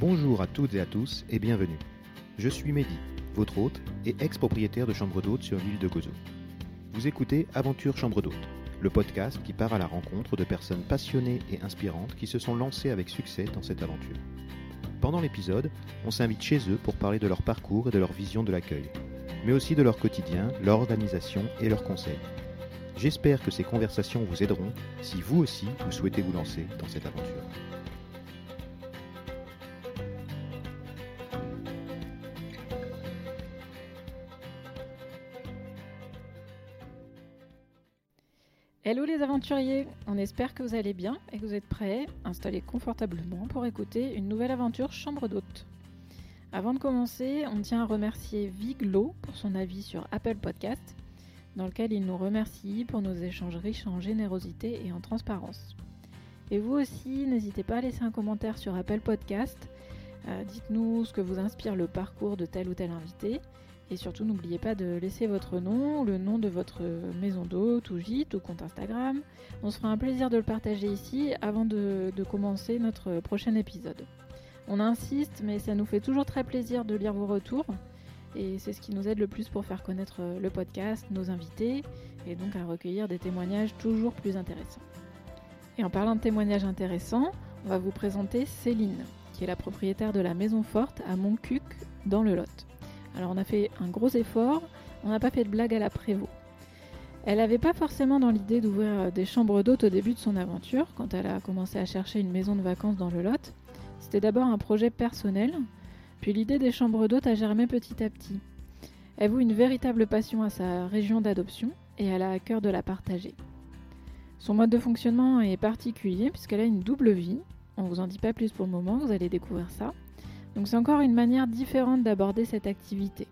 Bonjour à toutes et à tous et bienvenue. Je suis Mehdi, votre hôte et ex-propriétaire de chambre d'hôte sur l'île de Gozo. Vous écoutez Aventure Chambre d'hôte, le podcast qui part à la rencontre de personnes passionnées et inspirantes qui se sont lancées avec succès dans cette aventure. Pendant l'épisode, on s'invite chez eux pour parler de leur parcours et de leur vision de l'accueil, mais aussi de leur quotidien, leur organisation et leurs conseils. J'espère que ces conversations vous aideront si vous aussi vous souhaitez vous lancer dans cette aventure. Aventuriers, on espère que vous allez bien et que vous êtes prêts, installés confortablement pour écouter une nouvelle aventure chambre d'hôte. Avant de commencer, on tient à remercier Viglo pour son avis sur Apple Podcast, dans lequel il nous remercie pour nos échanges riches en générosité et en transparence. Et vous aussi, n'hésitez pas à laisser un commentaire sur Apple Podcast. Euh, Dites-nous ce que vous inspire le parcours de tel ou tel invité. Et surtout, n'oubliez pas de laisser votre nom, le nom de votre maison d'hôte ou gîte ou compte Instagram. On se fera un plaisir de le partager ici avant de, de commencer notre prochain épisode. On insiste, mais ça nous fait toujours très plaisir de lire vos retours. Et c'est ce qui nous aide le plus pour faire connaître le podcast, nos invités, et donc à recueillir des témoignages toujours plus intéressants. Et en parlant de témoignages intéressants, on va vous présenter Céline, qui est la propriétaire de la Maison Forte à Montcuq, dans le Lot. Alors on a fait un gros effort, on n'a pas fait de blague à la Prévost. Elle n'avait pas forcément dans l'idée d'ouvrir des chambres d'hôtes au début de son aventure, quand elle a commencé à chercher une maison de vacances dans le Lot. C'était d'abord un projet personnel, puis l'idée des chambres d'hôtes a germé petit à petit. Elle voue une véritable passion à sa région d'adoption et elle a à cœur de la partager. Son mode de fonctionnement est particulier puisqu'elle a une double vie. On vous en dit pas plus pour le moment, vous allez découvrir ça. Donc c'est encore une manière différente d'aborder cette activité.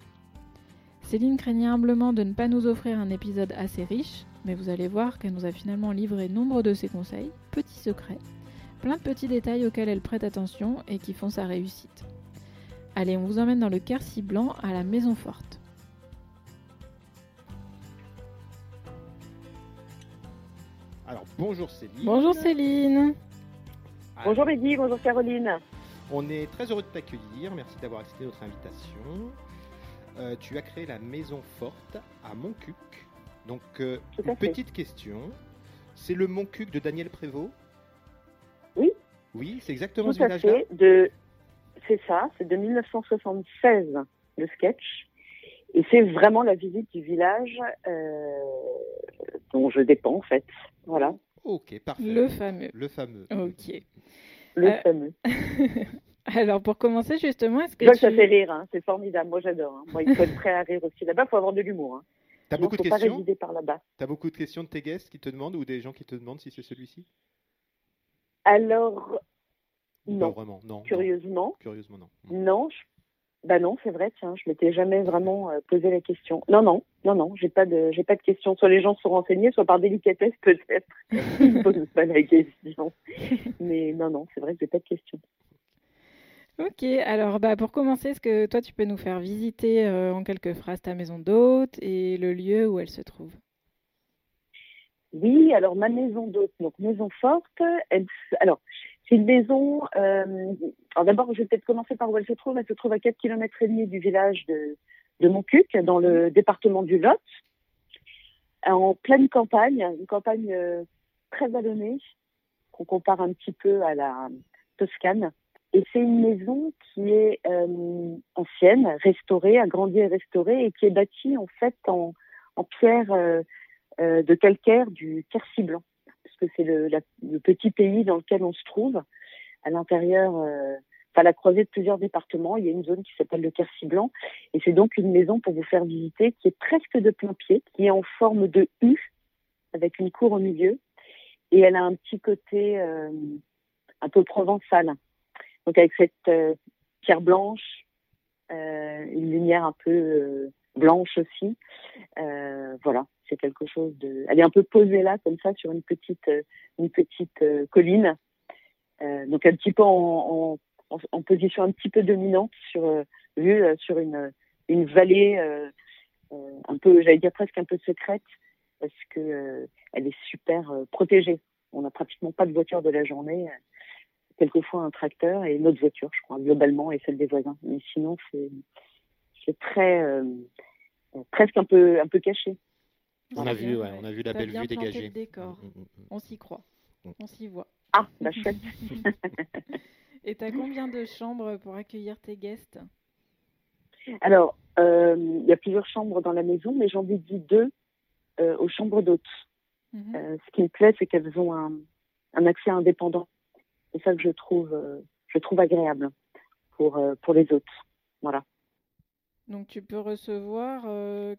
Céline craignait humblement de ne pas nous offrir un épisode assez riche, mais vous allez voir qu'elle nous a finalement livré nombre de ses conseils, petits secrets, plein de petits détails auxquels elle prête attention et qui font sa réussite. Allez, on vous emmène dans le Quercy blanc à la Maison Forte. Alors bonjour Céline. Bonjour Céline. Bonjour Mehdi, bonjour Caroline. On est très heureux de t'accueillir. Merci d'avoir accepté notre invitation. Euh, tu as créé la Maison Forte à Montcuq. Donc, euh, une fait. petite question. C'est le Montcuq de Daniel Prévost? Oui. Oui, c'est exactement ce Tout à village-là fait. De... C'est ça, c'est de 1976 le sketch. Et c'est vraiment la visite du village euh, dont je dépends en fait. Voilà, Ok, parfait. Le fameux. Le fameux. Ok. Le Euh, fameux. Alors pour commencer justement, est-ce que que ça tu- fait rire, hein. c'est formidable. Moi j'adore. hein. Moi, il faut être prêt à rire aussi. Là-bas, il faut avoir de l'humour. Hein. T'as beaucoup de faut pas questions résider par là-bas. T'as beaucoup de questions de tes guests qui te demandent ou des gens qui te demandent si c'est celui-ci? Alors, non. Pas vraiment, non. non. Curieusement, Curieusement, non. non. je- Bah non, c'est vrai. Tiens, je m'étais jamais vraiment euh, posé la question. Non, non, non, non. J'ai pas de, j'ai pas de questions. Soit les gens sont renseignés, soit par délicatesse peut-être. Ils ne posent pas la question. Mais non, non, c'est vrai que j'ai pas de questions. Ok, alors bah, pour commencer, est-ce que toi tu peux nous faire visiter euh, en quelques phrases ta maison d'hôte et le lieu où elle se trouve? Oui, alors ma maison d'hôte, donc maison forte. Elle, alors une maison. euh, alors d'abord, je vais peut-être commencer par où elle se trouve. Elle se trouve à 4 km et demi du village de, de Montcuq, dans le département du Lot, en pleine campagne, une campagne euh, très vallonnée, qu'on compare un petit peu à la Toscane. Et c'est une maison qui est euh, ancienne, restaurée, agrandie et restaurée, et qui est bâtie en fait en, en pierre. euh, euh, de calcaire du Quercy blanc, parce que c'est le, petit pays dans lequel on se trouve. À l'intérieur, euh, à la croisée de plusieurs départements, il y a une zone qui s'appelle le Quercy blanc, et c'est donc une maison pour vous faire visiter qui est presque de plein pied, qui est en forme de U, avec une cour au milieu, et elle a un petit côté euh, un peu provençal. Donc avec cette euh, pierre blanche, euh, une lumière un peu euh, blanche aussi. Euh, voilà, c'est quelque chose de. Elle est un peu posée là, comme ça, sur une petite, euh, une petite euh, colline. Euh, donc un petit peu en, position un petit peu dominante sur vue sur une, une vallée un peu, j'allais dire presque un peu secrète, parce que elle est super protégée. On n'a pratiquement pas de voiture de la journée. quelquefois un tracteur et notre voiture, je crois, globalement, et celle des voisins. Mais sinon, c'est très presque un peu un peu caché. On a vu, ouais, on a vu la belle vue dégagée. Le décor. Mm, mm, mm, on s'y croit, on s'y voit. Ah, la chouette. et tu as combien de chambres pour accueillir tes guests? Alors, euh, il y a plusieurs chambres dans la maison, mais j'en dédie deux euh, aux chambres d'hôtes. Mhm. Euh, ce qui me plaît, c'est qu'elles ont un, un, accès indépendant. C'est ça que je trouve, je trouve agréable pour, pour les hôtes. Voilà. Donc tu peux recevoir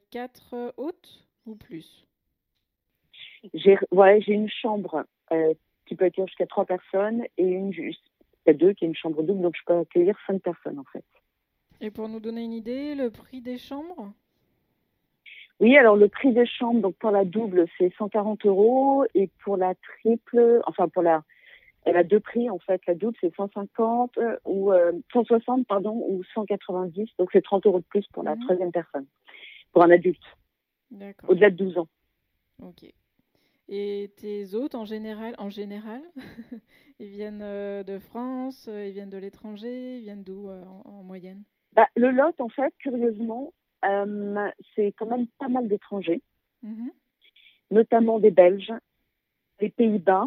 quatre hôtes? Ou plus? J'ai ouais, une chambre qui peut accueillir jusqu'à trois personnes et une juste. Il y a deux qui est une chambre double, donc je peux accueillir cinq personnes en fait. Et pour nous donner une idée, le prix des chambres? Oui, alors le prix des chambres, donc pour la double, c'est 140 euros et pour la triple, enfin pour la, elle a deux prix en fait. La double, c'est 150 euh, ou 160 euh, pardon ou 190, donc c'est 30 euros de plus pour la mhm. troisième personne, pour un adulte. Au-delà de 12 ans. Ok. Et tes hôtes en général, en général, ils viennent euh, de France, ils viennent de l'étranger, ils viennent d'où en moyenne? Bah, le Lot, en fait, curieusement, euh, c'est quand même pas mal d'étrangers, mhm. notamment des Belges, des Pays-Bas,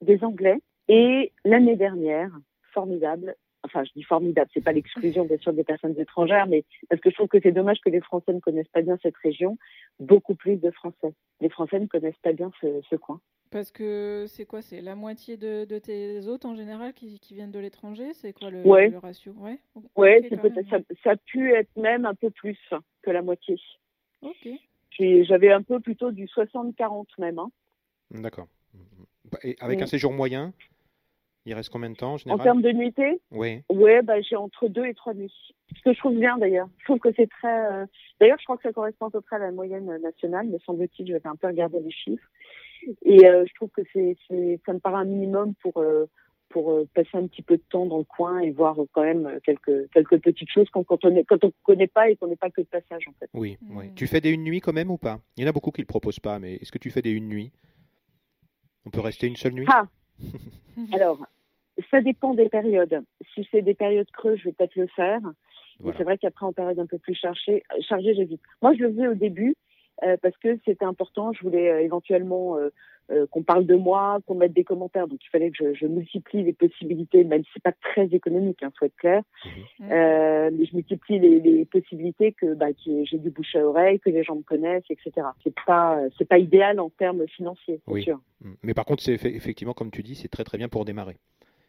des Anglais. Et l'année dernière, formidable, enfin je dis formidable, c'est pas l'exclusion bien sûr des personnes étrangères, mais parce que je trouve que c'est dommage que les Français ne connaissent pas bien cette région, beaucoup plus de Français. Les Français ne connaissent pas bien ce coin. Parce que c'est quoi C'est la moitié de, tes hôtes en général qui, viennent de l'étranger C'est quoi le, ratio? Ouais, ouais ça, ça, a pu être même un peu plus que la moitié. Ok. J'avais un peu plutôt du 60-40 même. Hein. D'accord. Et avec un séjour moyen, il reste combien de temps en général En termes de nuitée Oui. Ouais, bah, j'ai entre deux et trois nuits. Ce que je trouve bien d'ailleurs. Je trouve que c'est très. Euh, d'ailleurs, je crois que ça correspond à peu près à la moyenne nationale, me semble-t-il. Je vais un peu regarder les chiffres. Et euh, je trouve que c'est, ça me paraît un minimum pour euh, pour euh, passer un petit peu de temps dans le coin et voir quand même quelques quelques petites choses quand, quand on est, quand on connaît pas et qu'on n'est pas que de passage en fait. Oui, oui. Tu fais des une nuit quand même ou pas? Il y en a beaucoup qui le proposent pas, mais est-ce que tu fais des une nuit On peut rester une seule nuit? Ah. Alors, ça dépend des périodes. Si c'est des périodes creuses, je vais peut-être le faire. C'est vrai qu'après, en période un peu plus chargée, chargée j'évite. Moi, je le faisais au début euh, parce que c'était important. Je voulais euh, éventuellement euh, qu'on parle de moi, qu'on mette des commentaires. Donc il fallait que je, multiplie les possibilités, même si c'est pas très économique, il hein, faut être clair. Mhm. mais je multiplie les, possibilités que, bah, j'ai du bouche à oreille, que les gens me connaissent, etc. C'est pas c'est pas idéal en termes financiers, c'est sûr. Mais par contre, c'est effectivement comme tu dis, c'est très très bien pour démarrer.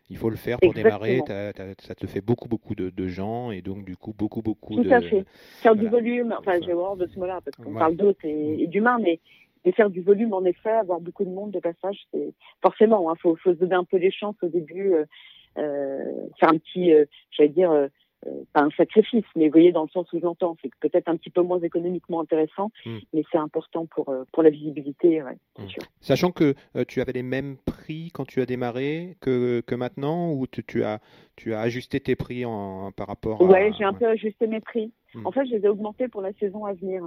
Il faut le faire pour démarrer. ça te fait beaucoup, beaucoup de, gens et donc, du coup, beaucoup, beaucoup Tout de. Tout à fait. Faire du volume, enfin, j'ai horreur de ce mot-là parce qu'on parle d'autres et, d'humains, mais, faire du volume, en effet, avoir beaucoup de monde de passage, c'est forcément, il hein, faut, se donner un peu des chances au début, euh, euh, faire un petit, euh, j'allais dire, euh, pas un sacrifice, mais vous voyez dans le sens où j'entends, c'est peut-être un petit peu moins économiquement intéressant, hmm. mais c'est important pour, euh, pour la visibilité, ouais, hmm. sûr. Sachant que euh, tu avais les mêmes prix quand tu as démarré que, que maintenant, ou tu, tu, as, tu as ajusté tes prix en, par rapport à... Ouais, j'ai un peu ajusté mes prix. Hmm. En fait, je les ai augmentés pour la saison à venir.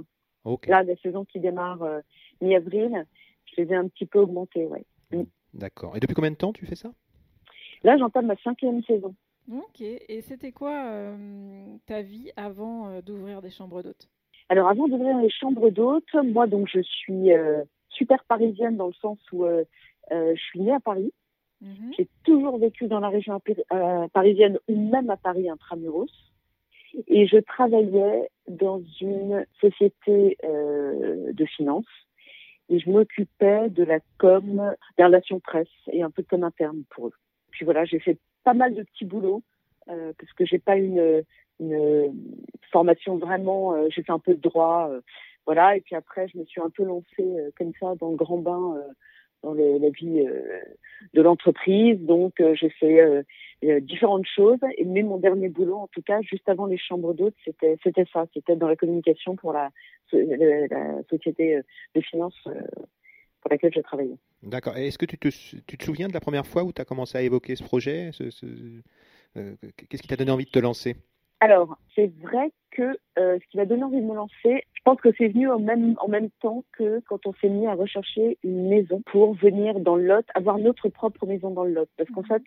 Là, la saison qui démarre mi-avril, je les ai un petit peu augmentés, ouais. D'accord. Et depuis combien de temps tu fais ça? Là, j'entame ma cinquième saison. Ok. Et c'était quoi euh, ta vie avant euh, d'ouvrir des chambres d'hôtes? Alors, avant d'ouvrir les chambres d'hôtes, moi, donc, je suis euh, super parisienne dans le sens où je suis née à Paris. Mhm. J'ai toujours vécu dans la région parisienne ou même à Paris intramuros. Et je travaillais dans une société de finances et je m'occupais de la com, des relations presse et un peu de com interne pour eux. Puis voilà, j'ai fait pas mal de petits boulots euh, parce que j'ai pas une, une formation vraiment. Euh, j'ai fait un peu de droit, euh, voilà. Et puis après, je me suis un peu lancée comme ça dans le grand bain dans la vie de l'entreprise. Donc, j'ai fait différentes choses. Et mais mon dernier boulot, en tout cas, juste avant les chambres d'hôtes, c'était ça. C'était dans la communication pour la société de finances pour laquelle j'ai travaillé. D'accord. Est-ce que tu te, tu te, souviens de la première fois où tu as commencé à évoquer ce projet euh, Qu'est-ce qui t'a donné envie de te lancer? Alors, c'est vrai que euh, ce qui m'a donné envie de me lancer, je pense que c'est venu en même, en même temps que quand on s'est mis à rechercher une maison pour venir dans le Lot, avoir notre propre maison dans le Lot. Parce qu'en mhm. fait,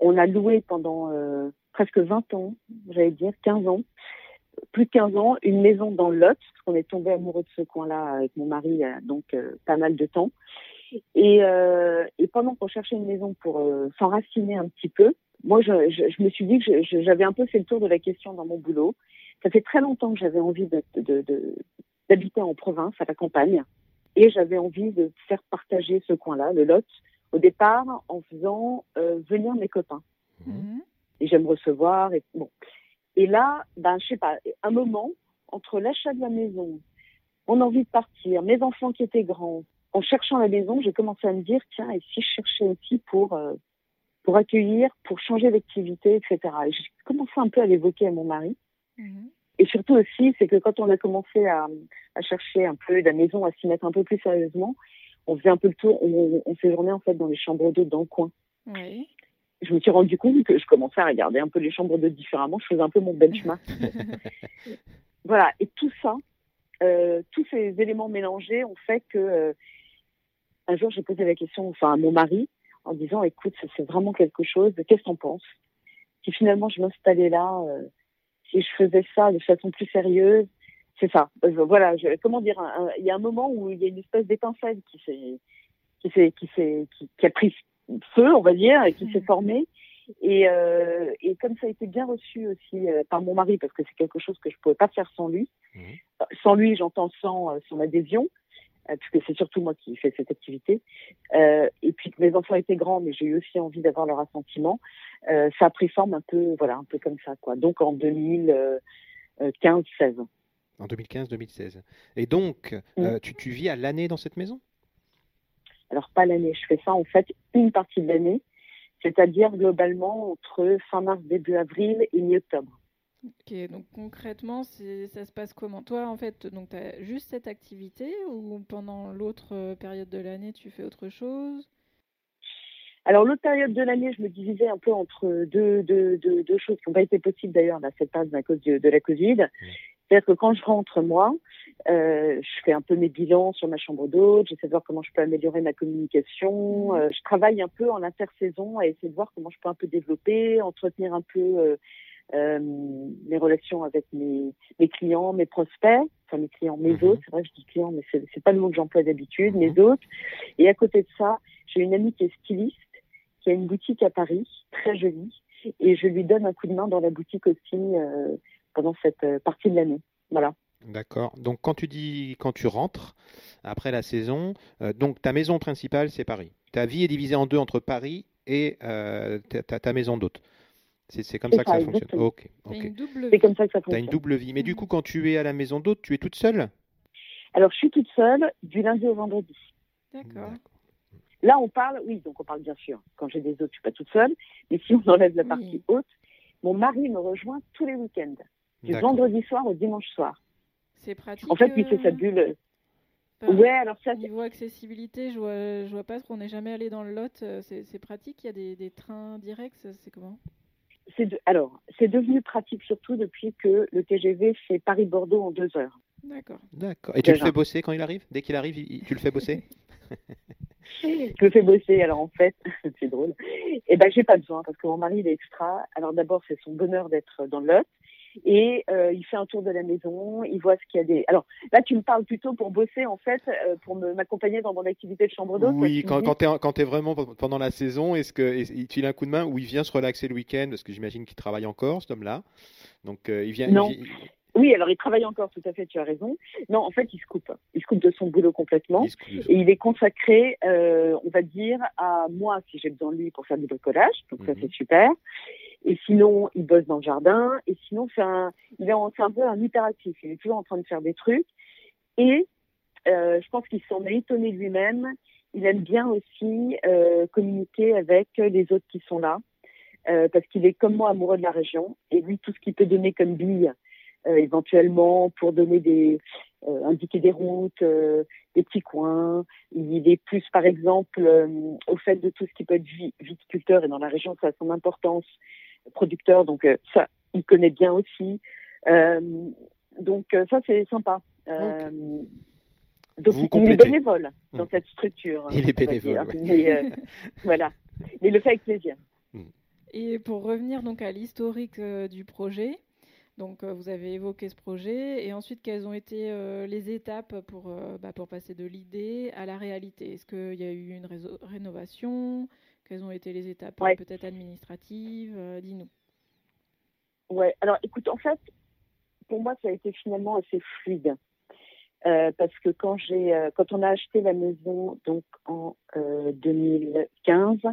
on a loué pendant euh, presque 20 ans, j'allais dire 15 ans, plus de 15 ans, une maison dans le Lot, parce qu'on est tombé amoureux de ce coin-là avec mon mari, il y a donc euh, pas mal de temps. Et, euh, et pendant qu'on cherchait une maison pour euh, s'enraciner un petit peu, moi, je, je, je me suis dit que j'avais un peu fait le tour de la question dans mon boulot. Ça fait très longtemps que j'avais envie d'habiter en province, à la campagne, et j'avais envie de faire partager ce coin-là, le Lot, au départ, en faisant venir mes copains. Mmh. Et j'aime recevoir. Et, bon. Et là, ben, je sais pas, un moment, entre l'achat de la maison, mon envie de partir, mes enfants qui étaient grands, en cherchant la maison, j'ai commencé à me dire, tiens, et si je cherchais aussi pour, euh, pour accueillir, pour changer d'activité, etc. Et j'ai commencé un peu à l'évoquer à mon mari. Mhm. Et surtout aussi, c'est que quand on a commencé à, à, chercher un peu la maison, à s'y mettre un peu plus sérieusement, on faisait un peu le tour, on, on séjournait en fait dans les chambres d'eau dans le coin. Oui. Je me suis rendu compte que je commençais à regarder un peu les chambres d'eau différemment, je faisais un peu mon benchmark. voilà, et tout ça, euh, tous ces éléments mélangés ont fait que euh, un jour, j'ai posé la question enfin, à mon mari en disant écoute, c'est vraiment quelque chose, qu'est-ce que t'en penses? Si finalement je m'installais là, euh, si je faisais ça de façon plus sérieuse, c'est ça. Voilà, je, comment dire, il y a un moment où il y a une espèce d'étincelle qui s'est qui qui s'est qui, a pris feu, on va dire, et qui s'est mmh. formée. Et, euh, et comme ça a été bien reçu aussi euh, par mon mari, parce que c'est quelque chose que je pouvais pas faire sans lui. Mmh. Sans lui, j'entends sans son adhésion. Euh, puisque c'est surtout moi qui fais cette activité. Euh, et puis que mes enfants étaient grands, mais j'ai eu aussi envie d'avoir leur assentiment. Euh, ça a pris forme un peu, voilà, un peu comme ça, quoi. Donc en 2015-16. En 2015-2016. Et donc, mm. tu, tu vis à l'année dans cette maison? Alors pas l'année, je fais ça en fait une partie de l'année, c'est-à-dire globalement entre fin mars, début avril et mi-octobre. Ok, donc concrètement, ça se passe comment? Toi, en fait, donc tu as juste cette activité ou pendant l'autre euh, période de l'année, tu fais autre chose? Alors, l'autre période de l'année, je me divisais un peu entre deux, deux, deux, deux choses qui n'ont pas été possibles d'ailleurs dans cette période à cause de, de la Covid. Mmh. C'est-à-dire que quand je rentre, moi, euh, je fais un peu mes bilans sur ma chambre d'hôte, j'essaie de voir comment je peux améliorer ma communication. Mmh. Euh, je travaille un peu en intersaison à essayer de voir comment je peux un peu développer, entretenir un peu euh, mes relations avec mes, mes, clients, mes prospects, enfin mes clients, mes mhm. autres, c'est vrai que je dis clients, mais c'est, c'est pas le mot que j'emploie d'habitude, mes mhm. autres. Et à côté de ça, j'ai une amie qui est styliste, qui a une boutique à Paris, très jolie, et je lui donne un coup de main dans la boutique aussi pendant cette partie de l'année. Voilà. D'accord. Donc quand tu dis quand tu rentres après la saison, euh, donc ta maison principale c'est Paris. Ta vie est divisée en deux entre Paris et euh, ta, ta, maison d'hôte. C'est comme ça, que ça fonctionne. Ok. C'est comme ça que ça fonctionne. Tu as une double vie. Mais du coup, quand tu es à la maison d'hôte, tu es toute seule? Alors, je suis toute seule du lundi au vendredi. D'accord. Là, on parle, oui, donc on parle bien sûr. Quand j'ai des hôtes, je suis pas toute seule. Mais si on enlève la partie haute, mon mari me rejoint tous les week-ends, du vendredi soir au dimanche soir. C'est pratique. En fait, lui, c'est sa euh, bulle. ouais, alors ça. Niveau accessibilité, je vois, je vois pas, qu'on n'est jamais allé dans le lot. Euh, c'est pratique. Il y a des, des trains directs. C'est comment? Alors, c'est devenu pratique surtout depuis que le TGV fait Paris-Bordeaux en deux heures. D'accord. D'accord. Et tu le fais bosser quand il arrive? Dès qu'il arrive, tu le fais bosser? Je le fais bosser. Alors en fait, c'est drôle. Et eh ben, j'ai pas besoin parce que mon mari il est extra. Alors d'abord, c'est son bonheur d'être dans le lot et euh, il fait un tour de la maison, il voit ce qu'il y a des. Alors là, tu me parles plutôt pour bosser en fait, euh, pour m'accompagner dans mon activité de chambre d'hôte. Oui, quand, quand tu es, vraiment pendant la saison, est-ce que tu as un coup de main ou il vient se relaxer le week-end? Parce que j'imagine qu'il travaille encore, cet homme-là. Donc euh, il vient. Non. Oui, alors il travaille encore, tout à fait, tu as raison. Non, en fait, il se coupe. Il se coupe de son boulot complètement. Et il est consacré, on va dire, à moi, si j'ai besoin de lui pour faire du bricolage. Donc ça, mhm. c'est super. Et sinon, il bosse dans le jardin. Et sinon, c'est un, il est, un peu un hyperactif. Il est toujours en train de faire des trucs. Et euh, je pense qu'il s'en est étonné lui-même. Il aime bien aussi euh, communiquer avec les autres qui sont là. Euh, parce qu'il est comme moi amoureux de la région. Et lui, tout ce qu'il peut donner comme bille, éventuellement pour donner des indiquer des routes, des petits coins. Il est plus, par exemple, au fait de tout ce qui peut être viticulteur et dans la région, ça a son importance producteur, donc euh, ça, il connaît bien aussi. Euh, donc euh, ça, c'est sympa. Donc il est bénévole dans hmm. cette structure. Il est bénévole. Mais, voilà. Mais le fait avec plaisir. Hmm. Et pour revenir donc à l'historique du projet, donc vous avez évoqué ce projet et ensuite quelles ont été les étapes pour, bah, pour passer de l'idée à la réalité? Est-ce qu'il y a eu une rénovation? Quelles ont été les étapes peut-être administratives Dis-nous. Ouais, alors écoute, en fait, pour moi, ça a été finalement assez fluide. Euh, parce que quand j'ai, euh, quand on a acheté la maison donc en 2015, euh,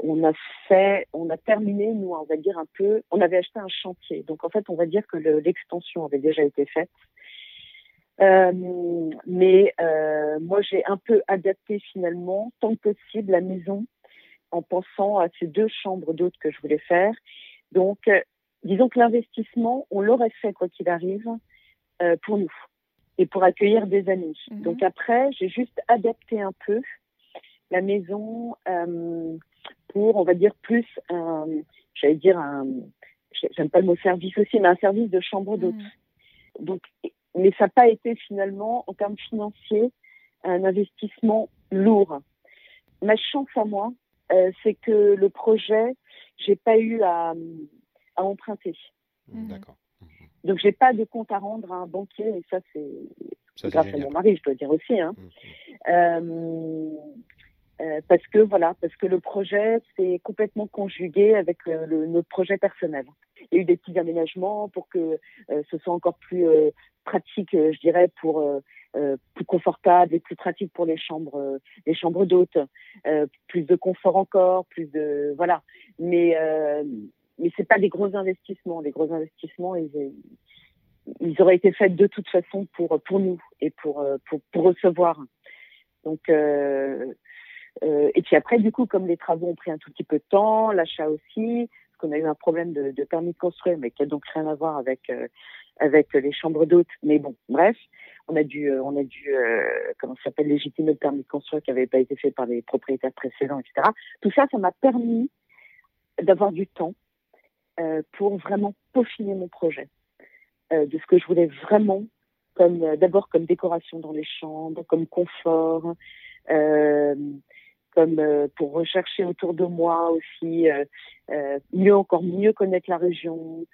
on a fait, on a terminé, nous, on va dire un peu, on avait acheté un chantier. Donc en fait, on va dire que l'extension avait déjà été faite. mais moi, j'ai un peu adapté finalement, tant que possible, la maison en pensant à ces deux chambres d'hôtes que je voulais faire. Donc, disons que l'investissement, on l'aurait fait quoi qu'il arrive pour nous et pour accueillir des amis. Mhm. Donc après, j'ai juste adapté un peu la maison euh, pour, on va dire, plus, un, j'allais dire, un, j'aime pas le mot service aussi, mais un service de chambre d'hôte. Mhm. Donc, mais ça n'a pas été finalement, en termes financiers, un investissement lourd. Ma chance à moi, euh, c'est que le projet, j'ai pas eu à, à emprunter. D'accord. Donc, j'ai pas de compte à rendre à un banquier, et ça, c'est grâce à mon mari, je dois dire aussi. Hein. Euh, euh, parce que voilà, parce que le projet s'est complètement conjugué avec le, notre projet personnel. Il y a eu des petits aménagements pour que euh, ce soit encore plus pratique, je dirais, pour plus confortable et plus pratique pour les chambres, les chambres d'hôtes, plus de confort encore, plus de voilà. Mais mais c'est pas des gros investissements. Les gros investissements, ils, auraient été faits de toute façon pour pour nous et pour pour, recevoir. Donc euh, euh, et puis après, du coup, comme les travaux ont pris un tout petit peu de temps, l'achat aussi, parce qu'on a eu un problème de, permis de construire, mais qui a donc rien à voir avec euh, avec les chambres d'hôtes. Mais bon, bref, on a dû on a dû comment ça s'appelle légitimer le permis de construire qui n'avait pas été fait par les propriétaires précédents, etc. Tout ça, ça m'a permis d'avoir du temps euh, pour vraiment peaufiner mon projet, euh, de ce que je voulais vraiment, comme euh, d'abord comme décoration dans les chambres, comme confort, comme pour rechercher autour de moi aussi mieux encore mieux connaître la région,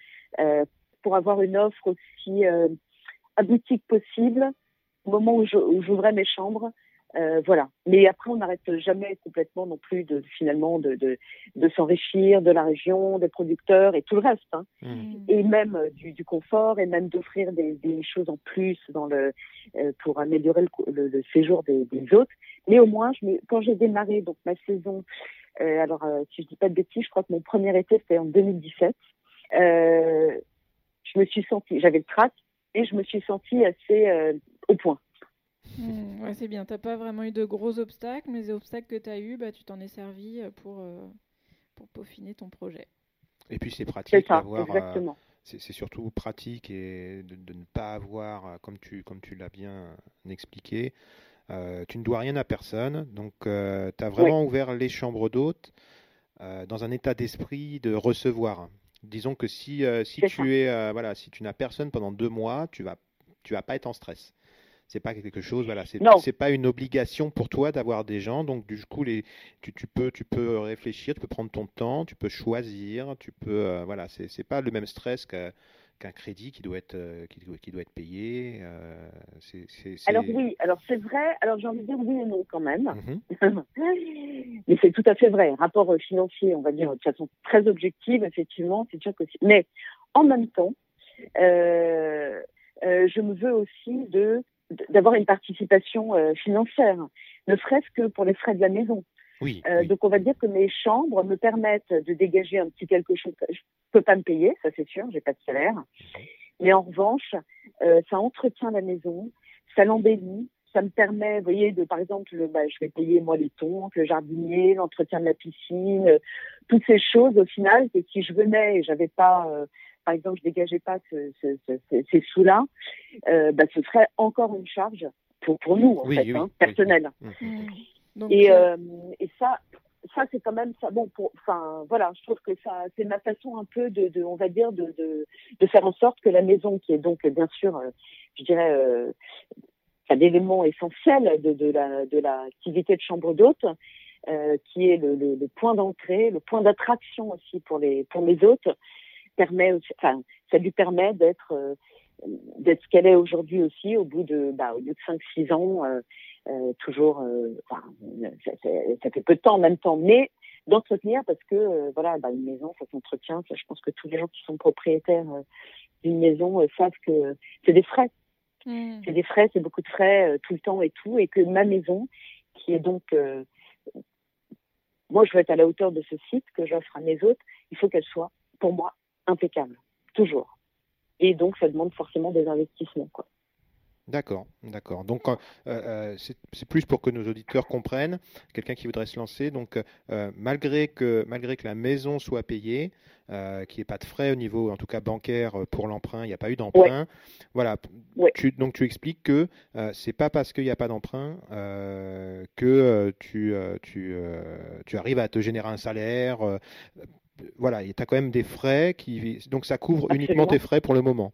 pour avoir une offre aussi aboutie que possible au moment où j'ouvrais mes chambres euh, voilà. Mais après, on n'arrête jamais complètement non plus de finalement de, de, de s'enrichir de la région, des producteurs et tout le reste. Hein. Mmh. Et même euh, du, du, confort et même d'offrir des, des, choses en plus dans le, euh, pour améliorer le, le, séjour des, des, autres. Mais au moins, je, quand j'ai démarré donc ma saison, euh, alors si je dis pas de bêtises, je crois que mon premier été c'était en 2017. je me suis sentie, j'avais le trac et je me suis sentie assez au point. Mmh, ouais, c'est bien. Tu n'as pas vraiment eu de gros obstacles, mais les obstacles que tu as eu, bah, tu t'en es servi euh, pour, euh, pour peaufiner ton projet. Et puis c'est pratique d'avoir. Euh, c'est surtout pratique et de, ne pas avoir, comme tu, comme tu l'as bien expliqué, tu ne dois rien à personne. Donc tu as vraiment ouvert les chambres d'hôtes dans un état d'esprit de recevoir. Disons que si, si tu es voilà, si tu n'as personne pendant deux mois, tu vas tu vas pas être en stress c'est pas quelque chose voilà c'est c'est pas une obligation pour toi d'avoir des gens donc du coup les tu, tu, peux tu peux réfléchir tu peux prendre ton temps tu peux choisir tu peux euh, voilà c'est c'est pas le même stress qu'un crédit qui doit être euh, qui, qui, doit être payé euh, alors oui alors c'est vrai alors j'ai envie de dire oui et non quand même mm-hmm. mais c'est tout à fait vrai rapport financier on va dire de façon très objective effectivement c'est sûr que mais en même temps je me veux aussi de d'avoir une participation euh, financière, ne serait-ce que pour les frais de la maison. Oui, euh, Donc on va dire que mes chambres me permettent de dégager un petit quelque chose. Je peux pas me payer, ça c'est sûr, j'ai pas de salaire. Mais en revanche, euh, ça entretient la maison, ça l'embellit, ça me permet, vous voyez, de par exemple, le, bah, je vais payer moi les tontes, le jardinier, l'entretien de la piscine, toutes ces choses au final que si je venais et j'avais pas par exemple, je dégageais pas ce, ces sous-là, euh, bah, ce serait encore une charge pour, pour nous, en fait, hein, personnelle. Et, euh, et ça, ça c'est quand même ça. Bon, enfin, voilà, je trouve que ça, c'est ma façon un peu de, de on va dire, de, de, de, faire en sorte que la maison, qui est donc bien sûr, euh, je dirais, euh, un élément essentiel de, de la de l'activité de chambre d'hôte, qui est le, le, point d'entrée, le point d'attraction aussi pour les pour les hôtes, permet, aussi, enfin, ça lui permet d'être d'être ce qu'elle est aujourd'hui aussi, au bout de bah, au bout de 5-6 ans, toujours, enfin, ça, ça, fait peu de temps en même temps, mais d'entretenir parce que euh, voilà, bah, une maison, ça s'entretient. je pense que tous les gens qui sont propriétaires euh, d'une maison euh, savent que c'est des frais. Mmh. C'est des frais, c'est beaucoup de frais tout le temps et tout, et que ma maison, qui est donc, moi, je veux être à la hauteur de ce site que j'offre à mes hôtes. Il faut qu'elle soit, pour moi, impeccable, toujours. Et donc, ça demande forcément des investissements, quoi. D'accord, d'accord. Donc euh, euh, c'est plus pour que nos auditeurs comprennent, quelqu'un qui voudrait se lancer. Donc euh, malgré que malgré que la maison soit payée, qu'il n'y ait pas de frais au niveau, en tout cas bancaire pour l'emprunt, il n'y a pas eu d'emprunt. Voilà. donc tu expliques que c'est pas parce qu'il n'y a pas d'emprunt que tu tu, tu arrives à te générer un salaire. Voilà, tu as quand même des frais qui donc ça couvre uniquement tes frais pour le moment.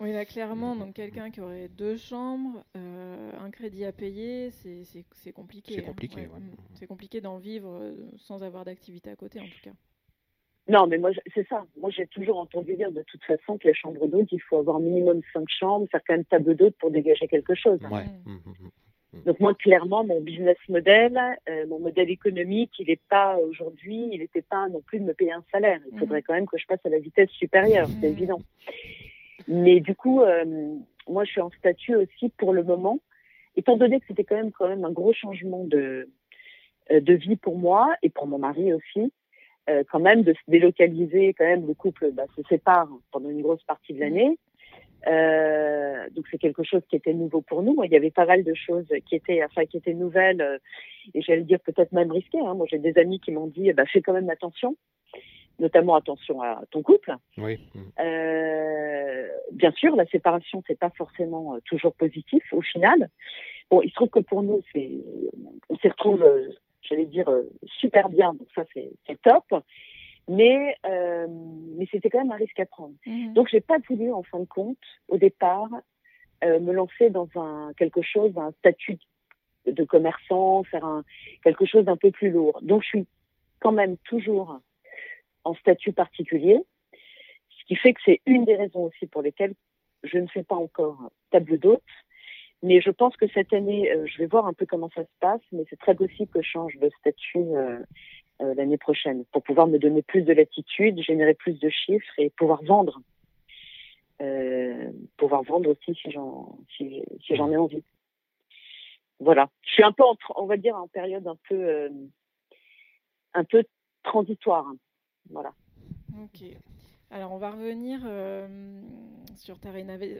Oui, là, clairement, donc quelqu'un qui aurait deux chambres, euh, un crédit à payer, c'est compliqué. C'est compliqué, hein. mm. C'est compliqué d'en vivre euh, sans avoir d'activité à côté, en tout cas. Non, mais moi, c'est ça. Moi, j'ai toujours entendu dire de toute façon que les chambres d'hôtes, il faut avoir minimum cinq chambres, faire quand même table d'hôtes pour dégager quelque chose. Ouais. Mm. Mm, donc moi, clairement, mon business model, euh, mon modèle économique, il n'est pas aujourd'hui, il n'était pas non plus de me payer un salaire. Il faudrait quand même que je passe à la vitesse supérieure, c'est évident. Mais du coup, euh, moi, je suis en statut aussi pour le moment, étant donné que c'était quand même, quand même un gros changement de, euh, de vie pour moi et pour mon mari aussi, euh, quand même de se délocaliser, quand même, le couple bah, se sépare pendant une grosse partie de l'année. Euh, donc c'est quelque chose qui était nouveau pour nous. Il y avait pas mal de choses qui étaient, enfin qui étaient nouvelles et j'allais dire peut-être même risquées. Hein. Moi j'ai des amis qui m'ont dit, bah, fais quand même attention notamment attention à ton couple. Oui. Euh, bien sûr, la séparation, c'est pas forcément euh, toujours positif au final. Bon, il se trouve que pour nous, c'est, on s'y retrouve, euh, j'allais dire, super bien. Donc ça, c'est, top. Mais, mais c'était quand même un risque à prendre. Mhm. Donc, j'ai pas voulu, en fin de compte, au départ, me lancer dans un quelque chose, un statut de commerçant, faire un quelque chose d'un peu plus lourd. Donc, je suis quand même toujours en statut particulier, ce qui fait que c'est une des raisons aussi pour lesquelles je ne fais pas encore table d'hôte. Mais je pense que cette année, euh, je vais voir un peu comment ça se passe, mais c'est très possible que je change de statut euh, euh, l'année prochaine pour pouvoir me donner plus de latitude, générer plus de chiffres et pouvoir vendre. pouvoir vendre aussi si j'en si, j'en ai envie. Voilà. Je suis un peu, on va dire, en période un peu un peu transitoire. Voilà. Ok. Alors, on va revenir euh, sur, ta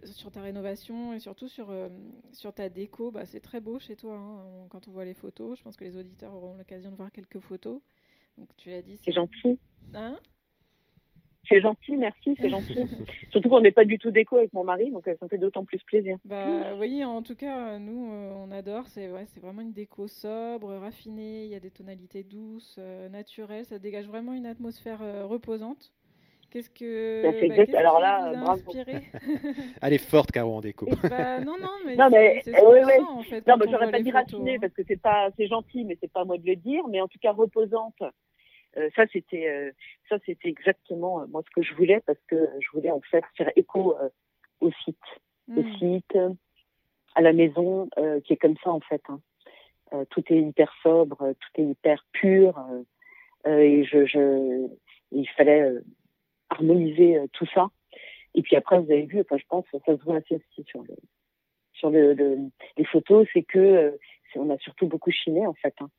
sur ta rénovation et surtout sur, euh, sur ta déco. Bah, c'est très beau chez toi hein, quand on voit les photos. Je pense que les auditeurs auront l'occasion de voir quelques photos. Donc, tu l'as dit. C'est gentil. Hein c'est gentil, merci, c'est gentil. Surtout qu'on n'est pas du tout déco avec mon mari, donc ça me fait d'autant plus plaisir. Bah oui, en tout cas, nous, euh, on adore. C'est ouais, vraiment une déco sobre, raffinée. Il y a des tonalités douces, euh, naturelles. Ça dégage vraiment une atmosphère euh, reposante. Qu'est-ce que, bah, bah alors là, bravo. Elle est forte, Caro, en déco. Bah, non, non, mais, non, mais c'est oui, oui. en fait. Non, mais j'aurais pas dit raffinée parce que c'est pas, c'est gentil, mais c'est pas moi de le dire. Mais en tout cas, reposante. Euh, ça c'était euh, ça c'était exactement euh, moi ce que je voulais parce que je voulais en fait faire écho au site, au mmh. site, à la maison qui est comme ça en fait. Hein. tout est hyper sobre, tout est hyper pur et je, je il fallait harmoniser tout ça. Et puis après, vous avez vu, enfin, je pense ça se voit assez aussi sur, le, sur le, les photos, c'est que on a surtout beaucoup chiné en fait. Hein.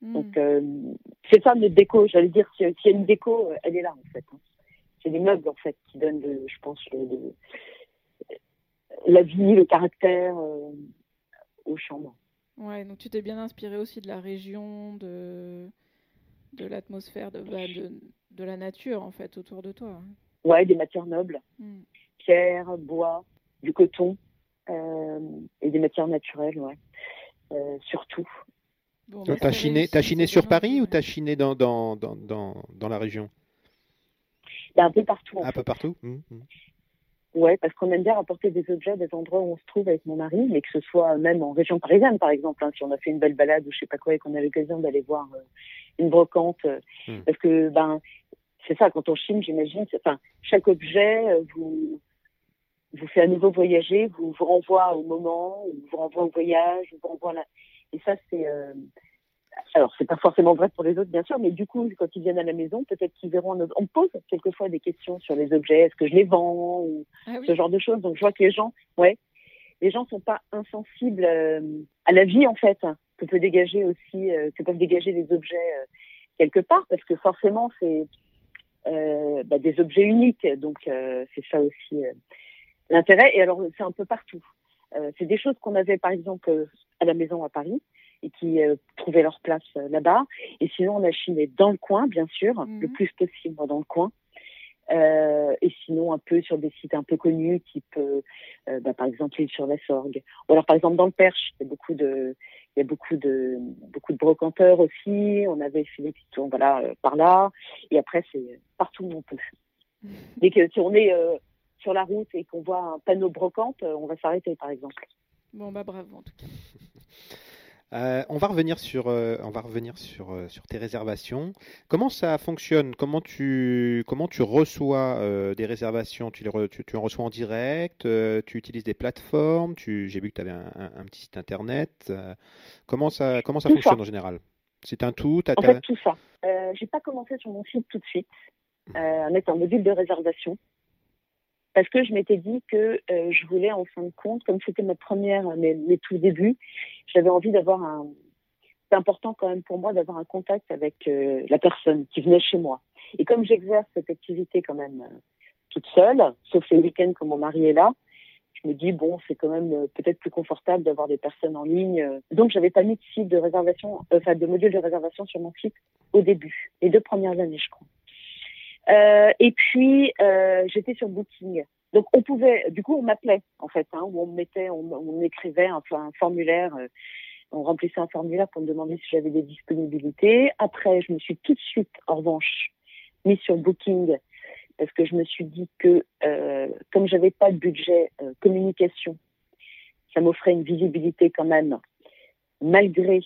Donc, hmm. euh, c'est ça notre déco. J'allais dire, s'il y a une déco, euh, elle est là, en fait. Hein. C'est les meubles, en fait, qui donnent, je pense, le, la vie, le caractère euh, aux chambres. Ouais, donc tu t'es bien inspiré aussi de la région, de, de l'atmosphère, de, bah, de, de, la nature, en fait, autour de toi. Ouais, des matières nobles. Hmm. Pierre, bois, du coton et des matières naturelles, ouais. surtout. Tu t'as chiné, chiné sur Paris ou t'as chiné dans, dans, dans, dans, dans la région? Un peu partout. Un peu partout mmh, mmh. Ouais, parce qu'on aime bien rapporter des objets des endroits où on se trouve avec mon mari, mais que ce soit même en région parisienne, par exemple, hein, si on a fait une belle balade ou je sais pas quoi et qu'on a l'occasion d'aller voir euh, une brocante, euh, Hmm. parce que ben c'est ça quand on chine, j'imagine. Enfin, chaque objet euh, vous vous fait à nouveau voyager, vous vous renvoie au moment, ou vous renvoie au voyage, vous renvoie là. Et ça c'est alors, c'est pas forcément vrai pour les autres, bien sûr, mais du coup, quand ils viennent à la maison, peut-être qu'ils verront. autre- On me pose quelquefois des questions sur les objets. Est-ce que je les vends ou Ah oui. ce genre de choses. Donc je vois que les gens, ouais, les gens sont pas insensibles euh, à la vie en fait hein, que peut dégager aussi, euh, que peuvent dégager les objets euh, quelque part, parce que forcément c'est bah, des objets uniques. Donc c'est ça aussi l'intérêt. Et alors c'est un peu partout. C'est des choses qu'on avait par exemple à la maison à Paris et qui euh, trouvaient leur place euh, là-bas. Et sinon on a chiné dans le coin, bien sûr, Mhm. le plus possible dans le coin. Euh, et sinon un peu sur des sites un peu connus, type bah, par exemple l'île sur la Sorgue, ou alors par exemple dans le Perche, il y a beaucoup de, il y a beaucoup de, beaucoup de brocanteurs aussi. On avait fait des petits tours, voilà, euh, par là. Et après c'est partout où on peut. Dès que si on est euh, sur la route et qu'on voit un panneau brocante, euh, on va s'arrêter par exemple. Bon, bah bravo en tout cas. Euh, on va revenir sur, euh, on va revenir sur, euh, sur tes réservations. Comment ça fonctionne? Comment tu, comment tu reçois des réservations? Tu, les re- tu, tu en reçois en direct? tu utilises des plateformes? Tu, j'ai vu que tu avais un, un- un petit site internet. comment ça, comment ça Tout fonctionne ça. en général? C'est un tout? En fait, tout ça. J'ai pas commencé sur mon site tout de suite euh, à mettre un module de réservation parce que je m'étais dit que euh, je voulais en fin de compte, comme c'était ma première, mes, mes tout débuts, j'avais envie d'avoir un. C'est important quand même pour moi d'avoir un contact avec euh, la personne qui venait chez moi. Et comme j'exerce cette activité quand même euh, toute seule, sauf les week-ends quand mon mari est là, je me dis bon, c'est quand même euh, peut-être plus confortable d'avoir des personnes en ligne. euh. Donc j'avais pas mis euh, de module de réservation sur mon site au début, les deux premières années, je crois. Euh, et puis euh, j'étais sur Booking. Donc on pouvait, du coup on m'appelait en fait, hein, où on me mettait, on, on écrivait un, un formulaire, euh, on remplissait un formulaire pour me demander si j'avais des disponibilités. Après je me suis tout de suite, en revanche, mise sur Booking parce que je me suis dit que comme j'avais pas de budget communication, ça m'offrait une visibilité quand même, malgré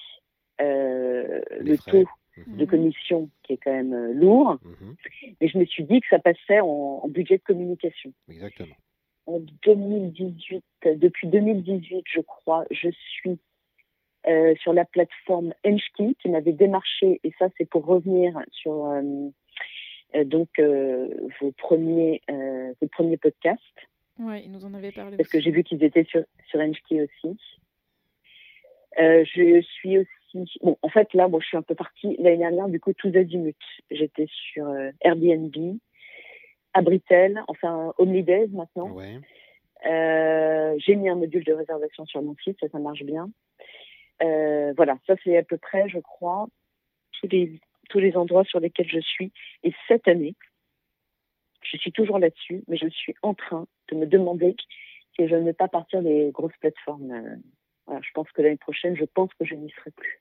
le frais. taux Mhm, de commission qui est quand même euh, lourd. mhm, Mais je me suis dit que ça passait en, en budget de communication. exactement. En 2018, euh, depuis 2018, je crois, je suis euh, sur la plateforme Enchki qui m'avait démarché, et ça c'est pour revenir sur euh, euh, donc euh, vos premiers euh, vos premiers podcasts, Ouais, il nous en avait parlé parce que j'ai vu qu'ils étaient sur sur Enchki aussi. Euh, je suis aussi bon. En fait, là, moi, je suis un peu partie l'année dernière. Du coup, tous azimuts. J'étais sur euh, Airbnb, Abritel, enfin Omnidays maintenant. Ouais. Euh, j'ai mis un module de réservation sur mon site, ça, ça marche bien. Euh, voilà, ça c'est à peu près, je crois, tous les, tous les endroits sur lesquels je suis. Et cette année, je suis toujours là-dessus, mais je suis en train de me demander si je ne vais pas partir des grosses plateformes. Voilà, je pense que l'année prochaine, je pense que je n'y serai plus.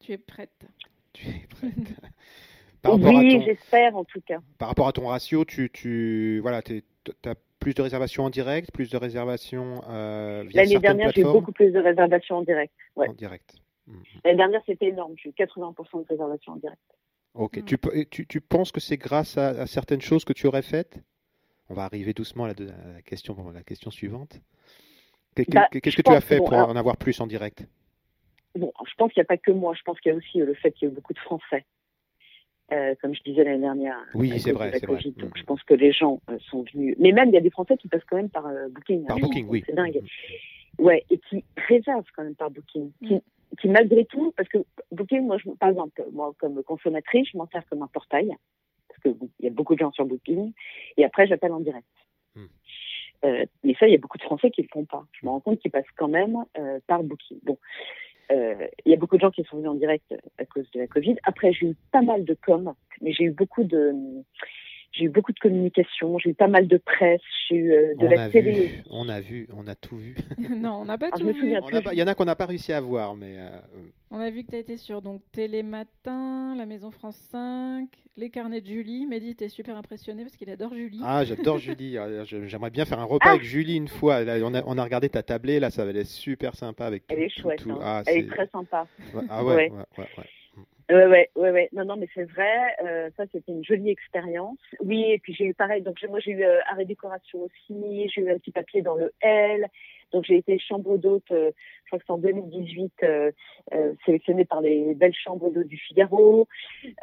Tu es prête. Tu es prête. Par oui, ton, j'espère en tout cas. par rapport à ton ratio, tu, tu voilà, as plus de réservations en direct, plus de réservations euh, via L'année dernière, j'ai eu beaucoup plus de réservations en direct. Ouais. en direct. Mhm. L'année dernière, c'était énorme. J'ai eu 80% de réservations en direct. Ok. Mm. Tu, tu, tu penses que c'est grâce à, à certaines choses que tu aurais faites? On va arriver doucement à la, deux- à la question, la question suivante. Bah, Qu'est-ce que tu as fait bon, pour alors- en avoir plus en direct? Bon, je pense qu'il n'y a pas que moi. Je pense qu'il y a aussi euh, le fait qu'il y a eu beaucoup de Français. Euh, comme je disais l'année dernière. Oui, à c'est vrai, c'est vrai. Donc, Mhm. je pense que les gens euh, sont venus. Mais même, il y a des Français qui passent quand même par euh, Booking. Par hein. Booking, oui. C'est dingue. Mhm. Ouais, et qui réservent quand même par Booking. Qui, Mm. qui, malgré tout, parce que Booking, moi, je, par exemple, moi, comme consommatrice, je m'en sers comme un portail. Parce que bon, il y a beaucoup de gens sur Booking. Et après, j'appelle en direct. Mm. Euh, mais ça, il y a beaucoup de Français qui ne le font pas. Je me rends compte qu'ils passent quand même euh, par Booking. Bon. Euh, Il y a beaucoup de gens qui sont venus en direct à cause de la Covid. Après, j'ai eu pas mal de com, mais j'ai eu beaucoup de, j'ai eu beaucoup de communication, j'ai eu pas mal de presse, j'ai eu euh, de on la a télé. Vu, on a vu, on a tout vu. non, on n'a pas Ah, tout vu. Il y en a qu'on n'a pas réussi à voir, mais euh, On a vu que tu as été sur donc Télématin, La Maison France 5, Les Carnets de Julie. Mehdi, t'es super impressionné parce qu'il adore Julie. ah, j'adore Julie. Euh, je- J'aimerais bien faire un repas Ah avec Julie une fois. Là, on, a, on a regardé ta tablée, là, ça va être super sympa avec. Elle tout- est chouette, tout. hein. Ah, elle est c'est- très sympa. ouais, ah ouais, Ouais. ouais, ouais, ouais. Ouais, ouais, ouais. Non, non, mais c'est vrai. euh, ça, c'était une jolie expérience. Oui, et puis j'ai eu pareil. Donc moi, j'ai eu euh, art et décoration aussi. J'ai eu un petit papier dans le L. Donc j'ai été chambre d'hôte. euh, je crois que c'est en 2018, euh, euh, sélectionnée par les belles chambres d'hôte du Figaro.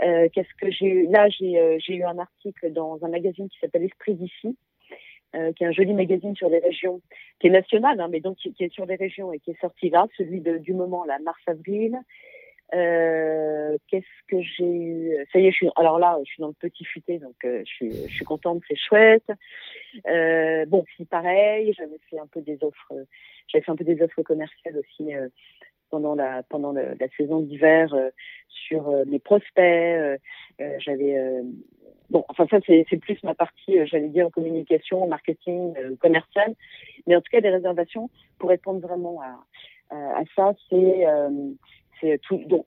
Euh, Qu'est-ce que j'ai eu? Là, j'ai j'ai eu un article dans un magazine qui s'appelle Esprit d'ici. euh, qui est un joli magazine sur les régions, qui est national, hein, mais donc qui, qui est sur les régions et qui est sorti là, celui de, du moment, là, mars-avril. Euh, Qu'est-ce que j'ai eu? Ça y est, je suis. Alors là, je suis dans le petit futé, donc euh, je suis, je suis contente, c'est chouette. Euh, bon, puis pareil, j'avais fait un peu des offres. j'avais fait un peu des offres commerciales aussi euh, pendant la pendant la saison d'hiver euh, sur mes prospects. j'avais bon, enfin ça c'est plus ma partie, j'allais dire communication, marketing, commercial. Mais en tout cas, des réservations pour répondre vraiment à à, à ça, c'est c'est tout. Donc,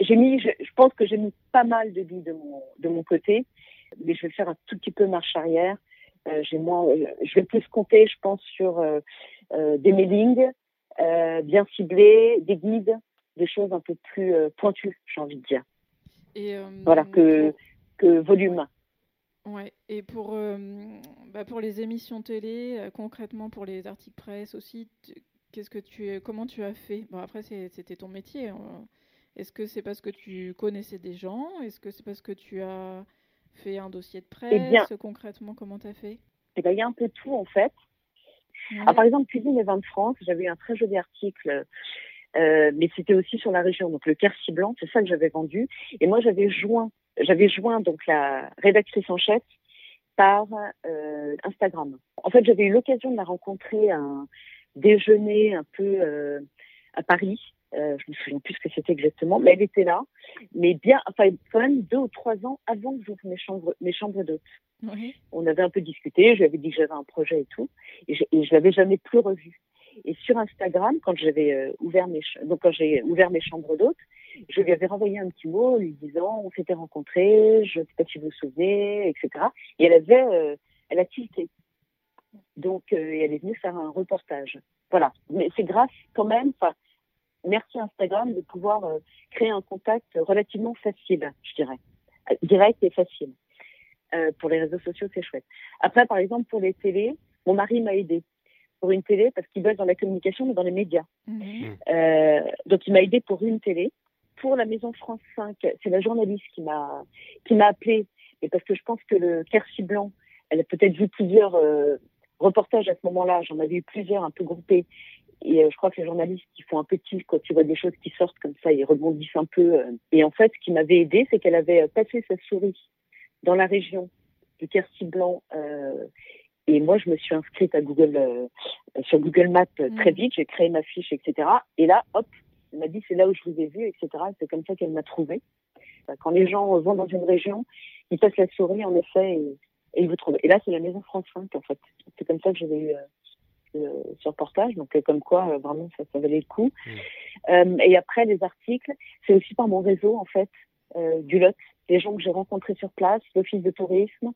j'ai mis, je, je pense que j'ai mis pas mal de billes de mon, de mon côté, mais je vais faire un tout petit peu marche arrière. Euh, j'ai moins, euh, je vais plus compter, je pense, sur euh, euh, des mailings bien ciblés, des guides, des choses un peu plus pointues, j'ai envie de dire. Et, Voilà, que, que volume. ouais. Et pour, bah, pour les émissions télé, concrètement pour les articles presse aussi, qu'est-ce que tu, comment tu as fait? Bon, après, c'était ton métier. hein. Est-ce que c'est parce que tu connaissais des gens? Est-ce que c'est parce que tu as fait un dossier de presse Eh bien- Concrètement, comment tu as fait? Et ben, il y a un peu tout, en fait. Ouais. Ah, par exemple, Cuisine et Vins de France, j'avais eu un très joli article, euh, mais c'était aussi sur la région. Donc le Quercy blanc, c'est ça que j'avais vendu. Et moi, j'avais joint, j'avais joint donc la rédactrice en chef par euh, Instagram. En fait, j'avais eu l'occasion de la rencontrer un déjeuner un peu euh, à Paris. Euh, je me souviens plus ce que c'était exactement, mais elle était là. Mais bien, enfin, quand même deux ou trois ans avant que j'ouvre mes chambres, mes chambres d'hôtes Ouais. on avait un peu discuté, je lui avais dit que j'avais un projet et tout, et je, je l'avais jamais plus revu. Et sur Instagram, quand j'avais euh, ouvert mes donc quand j'ai ouvert mes chambres d'hôtes, je lui avais renvoyé un petit mot lui disant on s'était rencontrés, je ne sais pas si vous vous souvenez, etc. Et elle avait, euh, elle a tilté. Donc euh, elle est venue faire un reportage. Voilà. Mais c'est grâce quand même, enfin, merci Instagram de pouvoir euh, créer un contact relativement facile, je dirais, Euh, direct et facile. Euh, pour les réseaux sociaux, c'est chouette. Après, par exemple, pour les télés, mon mari m'a aidé pour une télé parce qu'il bosse dans la communication, mais dans les médias. Mhm. Euh, donc, il m'a aidé pour une télé. Pour la Maison France 5, c'est la journaliste qui m'a qui m'a appelé, et parce que je pense que le Quercy Blanc, elle a peut-être vu plusieurs euh, reportages à ce moment-là. J'en avais eu plusieurs un peu groupés. Et euh, je crois que les journalistes, ils font un peu tilt quand ils voient des choses qui sortent comme ça, ils rebondissent un peu. euh. Et en fait, ce qui m'avait aidé, c'est qu'elle avait euh, passé sa souris dans la région du Quercy Blanc. euh, et moi, je me suis inscrite à Google, euh, sur Google Maps très Mhm. vite. J'ai créé ma fiche, etc. Et là, hop, elle m'a dit c'est là où je vous ai vu, etc. Et C'est comme ça qu'elle m'a trouvé. Quand les gens vont dans une région, ils passent la souris, en effet, et, et vous trouvent. Et là, c'est la Maison France 5, en fait. C'est comme ça que j'avais eu euh, euh, ce reportage. Donc, euh, comme quoi, euh, vraiment, ça, ça valait le coup. Euh, et après, les articles, c'est aussi par mon réseau, en fait, euh, du Lot. Les gens que j'ai rencontrés sur place, l'Office de tourisme,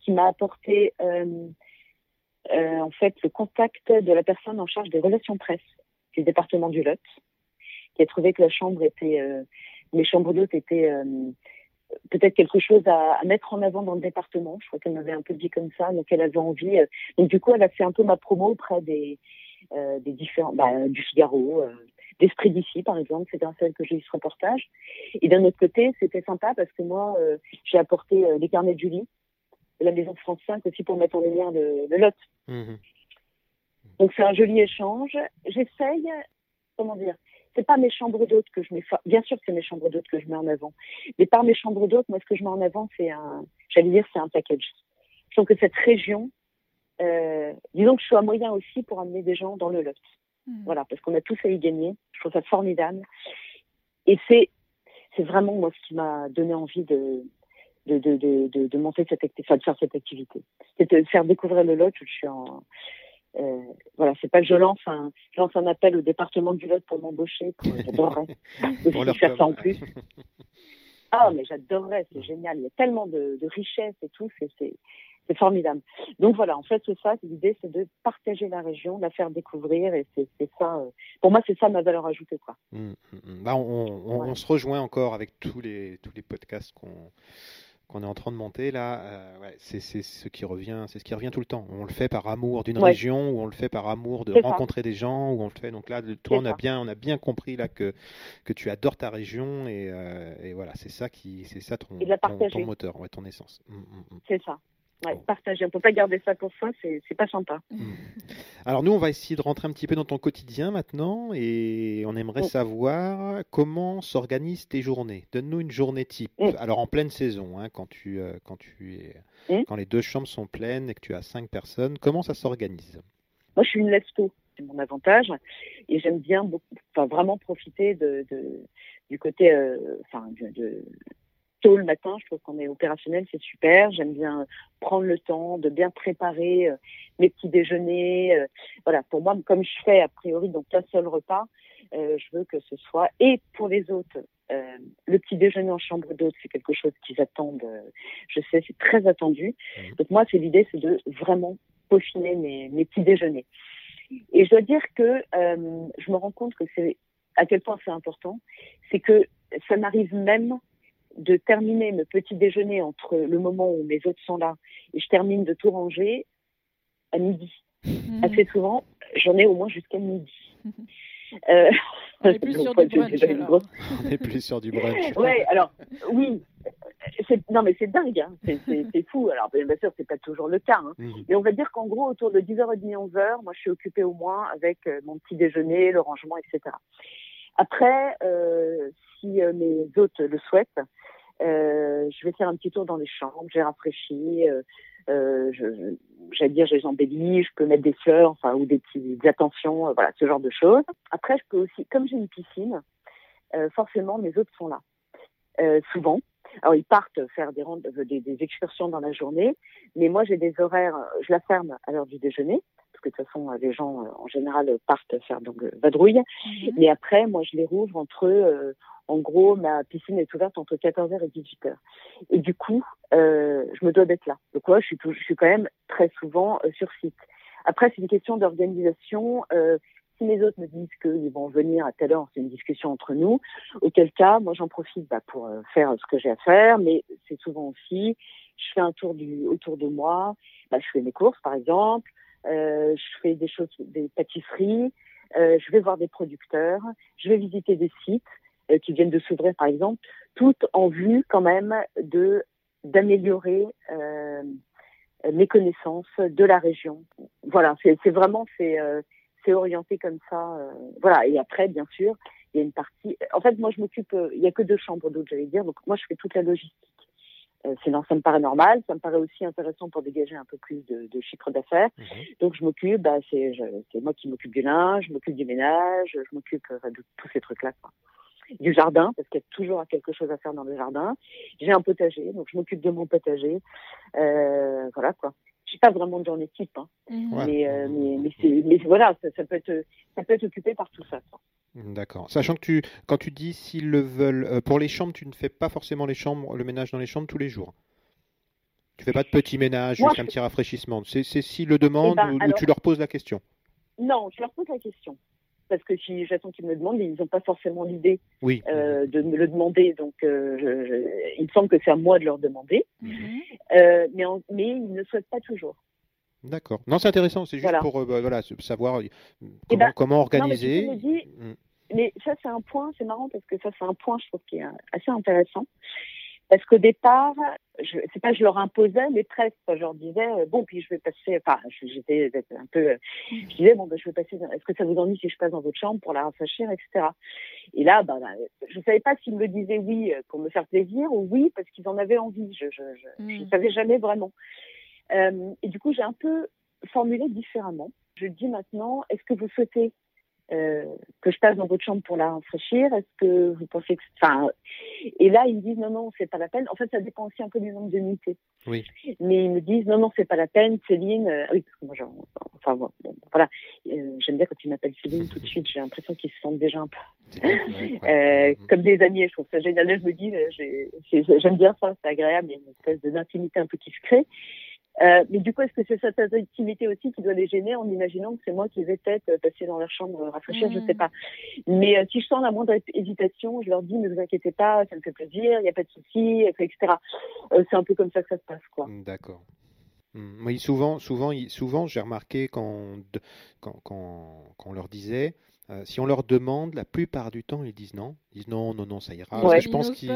qui m'a apporté, euh, euh, en fait, le contact de la personne en charge des relations presse du département du Lot, qui a trouvé que la chambre était, euh, les chambres d'hôtes étaient euh, peut-être quelque chose à, à, mettre en avant dans le département. Je crois qu'elle m'avait un peu dit comme ça, donc elle avait envie. Euh, donc du coup, elle a fait un peu ma promo auprès des, euh, des différents, bah, du Figaro, euh, d'Esprit d'ici, par exemple. C'est grâce à elle que j'ai eu ce reportage. Et d'un autre côté, c'était sympa parce que moi, euh, j'ai apporté les carnets de Julie, de la Maison France 5 aussi pour mettre en lumière le, le lot. Mmh. Donc c'est un joli échange. J'essaye, comment dire, c'est pas mes chambres d'hôtes que je mets, bien sûr que c'est mes chambres d'hôtes que je mets en avant, mais par mes chambres d'hôtes, moi ce que je mets en avant, c'est un, j'allais dire, c'est un package. Je trouve que cette région, euh, disons que je suis un moyen aussi pour amener des gens dans le lot. Mmh. Voilà, parce qu'on a tous à y gagner. Je trouve ça formidable. Et c'est, c'est vraiment moi ce qui m'a donné envie de, de, de, de, de, monter cette activité, de faire cette activité. C'est de faire découvrir le Lot. Je suis en, euh, voilà, c'est pas que je lance un, je lance un appel au département du Lot pour m'embaucher. J'adorerais aussi faire ça en plus. Ah, mais j'adorerais, c'est génial. Il y a tellement de, de richesses et tout, c'est formidable. Donc voilà, en fait, c'est ça. L'idée, c'est de partager la région, la faire découvrir, et c'est ça. Euh, pour moi, c'est ça ma valeur ajoutée, quoi. Mmh, mmh, mmh. Bah, on, on, se rejoint encore avec tous les tous les podcasts qu'on qu'on est en train de monter là, euh, ouais, c'est ce qui revient, c'est ce qui revient tout le temps. On le fait par amour d'une région, ou on le fait par amour de rencontrer des gens, ou on le fait. Donc là, toi, on a bien, on a bien compris là que que tu adores ta région et, euh, et voilà, c'est ça qui, c'est ça ton, ton, moteur, ouais, ton essence. Mmh, mmh, c'est ça. Ouais, partager. On peut pas garder ça pour soi, c'est pas sympa. Hmm. Alors nous, on va essayer de rentrer un petit peu dans ton quotidien maintenant et on aimerait oh. savoir comment s'organisent tes journées. Donne-nous une journée type. Alors en pleine saison, hein, quand tu euh, quand tu es quand les deux chambres sont pleines et que tu as cinq personnes, comment ça s'organise? Moi, je suis une lève c'est mon avantage et j'aime bien beaucoup, enfin, vraiment profiter de, de du côté, euh, enfin, de, tôt le matin. Je trouve qu'on est opérationnel, c'est super. J'aime bien prendre le temps de bien préparer euh, mes petits déjeuners. Euh, voilà, pour moi, comme je fais a priori donc un seul repas, euh, je veux que ce soit et pour les autres. le petit déjeuner en chambre d'hôte, c'est quelque chose qu'ils attendent. je sais, c'est très attendu. Mmh. Donc moi, c'est l'idée, c'est de vraiment peaufiner mes, mes petits déjeuners. Et je dois dire que je me rends compte que c'est à quel point c'est important, c'est que ça m'arrive même de terminer mes petits déjeuners entre le moment où mes hôtes sont là et je termine de tout ranger à midi. Mmh. Assez souvent, j'en ai au moins jusqu'à midi. Euh, on est plus sur du brunch. On est plus sur du brunch. ouais, alors oui. Non mais c'est dingue, hein. c'est fou. Alors bien sûr, c'est pas toujours le cas, hein. Mmh. mais on va dire qu'en gros autour de 10h30, 11h, moi je suis occupée au moins avec euh, mon petit déjeuner, le rangement, etc. Après, euh, si euh, mes hôtes le souhaitent, euh, je vais faire un petit tour dans les chambres, j'ai rafraîchi, euh, j'allais dire, j'ai embelli, je peux mettre des fleurs, enfin, ou des petites attentions, euh, voilà, ce genre de choses. Après, je peux aussi, comme j'ai une piscine, forcément, mes hôtes sont là, souvent. Alors, ils partent faire des, des, des, excursions dans la journée, mais moi, j'ai des horaires, je la ferme à l'heure du déjeuner, que de toute façon, les gens, en général, partent faire donc vadrouille. Mhm. Mais après, moi, je les rouvre entre en gros, ma piscine est ouverte entre 14h et 18h. Et du coup, euh, je me dois d'être là. Donc, moi, je suis, je suis quand même très souvent euh, sur site. Après, c'est une question d'organisation. Euh, si mes autres me disent qu'ils vont venir à telle heure, c'est une discussion entre nous. Auquel cas, moi, j'en profite bah, pour euh, faire ce que j'ai à faire, mais c'est souvent aussi, je fais un tour du, autour de moi. Bah, je fais mes courses, par exemple. Euh, je fais des choses, des pâtisseries. Euh, je vais voir des producteurs. Je vais visiter des sites. Euh, qui viennent de s'ouvrir, par exemple, tout en vue quand même de d'améliorer euh, mes connaissances de la région. Voilà, c'est vraiment c'est euh, c'est orienté comme ça. Euh, voilà, et après, bien sûr, il y a une partie. En fait, moi, je m'occupe. il y a que deux chambres d'eau, j'allais dire. Donc, moi, je fais toute la logistique. C'est ça me paraît normal. Ça me paraît aussi intéressant pour dégager un peu plus de, de chiffre d'affaires. Mhm. Donc, je m'occupe. Bah, c'est moi qui m'occupe du linge, je m'occupe du ménage, je m'occupe de tous ces trucs-là. Quoi du jardin, parce qu'il y a toujours quelque chose à faire dans le jardin. J'ai un potager, donc je m'occupe de mon potager. Euh, voilà quoi. Je suis pas vraiment dans l'équipe, hein. Mmh. mais, euh, mais, mais, mais, voilà, ça, peut être, ça peut être occupé par tout ça. D'accord. Sachant que tu, quand tu dis s'ils le veulent, euh, pour les chambres, tu ne fais pas forcément les chambres, le ménage dans les chambres tous les jours? Tu fais pas de petit ménage, juste un petit rafraîchissement? C'est s'ils le demandent eh ben, ou, tu leur poses la question? Non, je leur pose la question parce que si j'attends qu'ils me le demandent, ils n'ont pas forcément l'idée euh, de me le demander. Donc, euh, je, il me semble que c'est à moi de leur demander. Mhm. Euh, mais, mais ils ne souhaitent pas toujours. D'accord. Non, c'est intéressant. C'est juste pour voilà, savoir comment, ben, comment organiser. Mm. mais ça, c'est un point, c'est marrant parce que ça, c'est un point, je trouve, qui est assez intéressant. Parce qu'au départ, je c'est pas je leur imposais, mais presque. Je leur disais euh, bon, puis je vais passer. Enfin, j'étais un peu. Euh, je disais bon, ben, je vais passer. Est-ce que ça vous ennuie si je passe dans votre chambre pour la rafraîchir, etc. Et là, ben, ben, je savais pas s'ils me disaient oui euh, pour me faire plaisir ou oui parce qu'ils en avaient envie. Je je, je, mm. savais jamais vraiment. Euh, et du coup, j'ai un peu formulé différemment. Je dis maintenant, est-ce que vous souhaitez euh, que je passe dans votre chambre pour la rafraîchir Est-ce que vous pensez que. Enfin, et là, ils me disent non, non, c'est pas la peine. En fait, ça dépend aussi un peu du nombre de nuitées. Oui. Mais ils me disent non, non, c'est pas la peine, Céline. Euh, oui, parce que moi, genre, enfin, bon, voilà. Euh, J'aime bien quand ils m'appellent Céline tout de suite. J'ai l'impression qu'ils se sentent déjà un peu euh, comme des amis. Je trouve ça génial. Là, je me dis, j'aime bien ça, c'est agréable. Il y a une espèce d'intimité un peu qui se crée. Euh, mais du coup, est-ce que c'est cette intimité aussi qui doit les gêner en imaginant que c'est moi qui vais peut-être euh, passer dans leur chambre euh, rafraîchir, je sais pas. Mais si je sens la moindre hésitation, je leur dis ne vous inquiétez pas, ça me fait plaisir, il n'y a pas de souci, etc. c'est un peu comme ça que ça se passe, quoi. Mm, d'accord. Mm. Oui, souvent, souvent, souvent, j'ai remarqué quand, quand, quand, quand on leur disait euh, si on leur demande, la plupart du temps, ils disent non. Ils disent non, non, non, ça ira. Parce que je pense qu'ils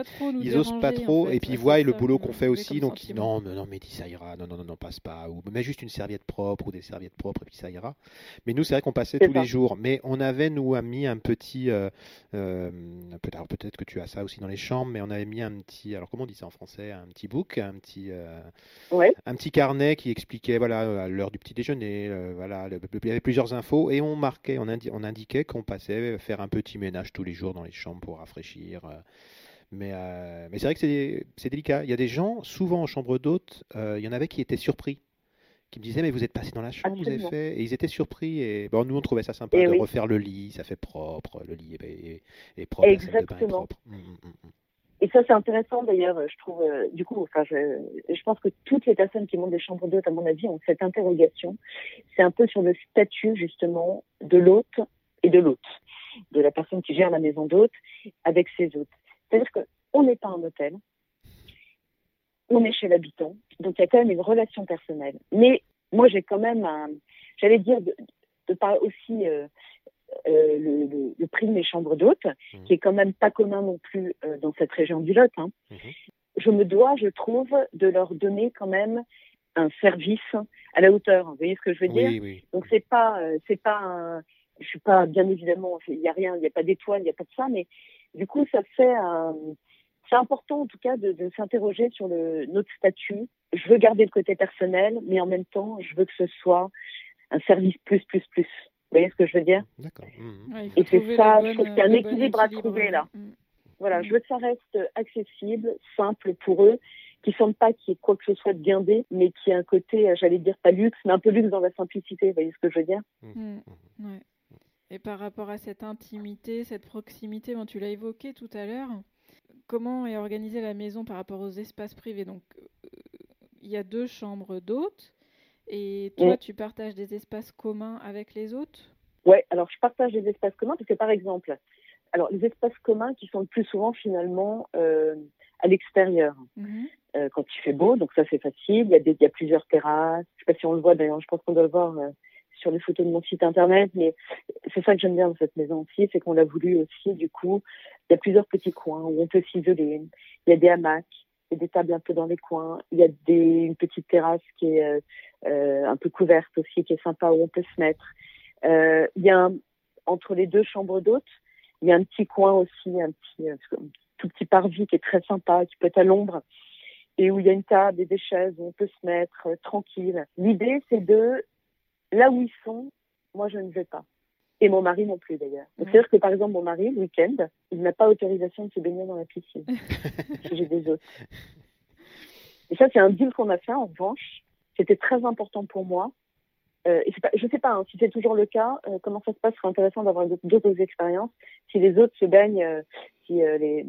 n'osent pas trop. et puis ils voient le boulot qu'on fait aussi. Donc ils, non, non, non, mais dis ça ira. Non, non, non, non, passe pas. Ou mets juste une serviette propre ou des serviettes propres et puis ça ira. Mais nous, c'est vrai qu'on passait tous les jours. Mais on avait, nous, mis un petit. Euh, euh, peut-être que tu as ça aussi dans les chambres, mais on avait mis un petit. Alors comment on dit ça en français Un petit book, un petit. Un petit carnet qui expliquait voilà l'heure du petit déjeuner. voilà, il y avait plusieurs infos et on marquait, on, on indiquait qu'on passait faire un petit ménage tous les jours dans les chambres pour rafraîchir. Euh. Mais, euh, mais c'est vrai que c'est délicat. Il y a des gens, souvent en chambre d'hôte, euh, il y en avait qui étaient surpris qui me disaient mais vous êtes passé dans la chambre, vous avez fait et ils étaient surpris et bon nous on trouvait ça sympa de refaire le lit, ça fait propre, le lit est, propre, Exactement. Hum, hum, hum, et ça, c'est intéressant d'ailleurs, je trouve, du coup, enfin, je, je, pense que toutes les personnes qui montent des chambres d'hôtes, à mon avis, ont cette interrogation. C'est un peu sur le statut, justement, de l'hôte et de l'hôte, de la personne qui gère la maison d'hôte avec ses hôtes. C'est-à-dire qu'on n'est pas un hôtel, on est chez l'habitant, donc il y a quand même une relation personnelle. Mais moi, j'ai quand même un, j'allais dire, de, de par aussi euh, euh, le, le, prix de mes chambres d'hôtes, mmh. qui est quand même pas commun non plus euh, dans cette région du Lot. Hein. Mmh. Je me dois, je trouve, de leur donner quand même un service à la hauteur. Vous voyez ce que je veux dire? oui, oui. Donc c'est pas, c'est pas un, je suis pas bien évidemment, il n'y a rien, il n'y a pas d'étoile, il n'y a pas de ça, mais du coup, ça fait c'est important en tout cas de, de s'interroger sur le, notre statut. Je veux garder le côté personnel, mais en même temps, je veux que ce soit un service plus, plus, plus. Vous voyez ce que je veux dire? D'accord. Mmh. Et c'est ça, je trouve qu'il y a un équilibre à trouver là. Mmh. Voilà, je veux que ça reste accessible, simple pour eux, qui ne sentent pas qu'il y ait quoi que ce soit de guindé, mais qui ait un côté, j'allais dire pas luxe, mais un peu luxe dans la simplicité. Vous voyez ce que je veux dire? Mmh. Ouais. Et par rapport à cette intimité, cette proximité, bon, tu l'as évoqué tout à l'heure, comment est organisée la maison par rapport aux espaces privés? Donc, euh, il y a deux chambres d'hôtes, et toi, tu partages des espaces communs avec les hôtes? Oui, alors je partage des espaces communs parce que, par exemple, alors les espaces communs qui sont le plus souvent finalement euh, à l'extérieur. Mhm. Euh, quand il fait beau, donc ça c'est facile. Il y, a des, il y a plusieurs terrasses. Je sais pas si on le voit d'ailleurs. Je pense qu'on doit le voir sur les photos de mon site internet, mais c'est ça que j'aime bien dans cette maison aussi, c'est qu'on l'a voulu aussi, du coup, il y a plusieurs petits coins où on peut s'isoler. Il y a des hamacs, il des tables un peu dans les coins, il y a une petite terrasse qui est euh, euh, un peu couverte aussi, qui est sympa où on peut se mettre. Euh, il y a entre les deux chambres d'hôtes, il y a un petit coin aussi, un petit, un tout petit parvis qui est très sympa, qui peut être à l'ombre et où il y a une table et des chaises où on peut se mettre tranquille. L'idée, c'est de là où ils sont, moi, je ne vais pas. Et mon mari non plus, d'ailleurs. C'est-à-dire que, par exemple, mon mari, le week-end, il n'a pas autorisation de se baigner dans la piscine. J'ai des autres. Et ça, c'est un deal qu'on a fait, en revanche. C'était très important pour moi. Euh, et pas, je ne sais pas hein, si c'est toujours le cas, euh, comment ça se passe, ce serait intéressant d'avoir d'autres expériences. Si les autres se baignent, euh, si les,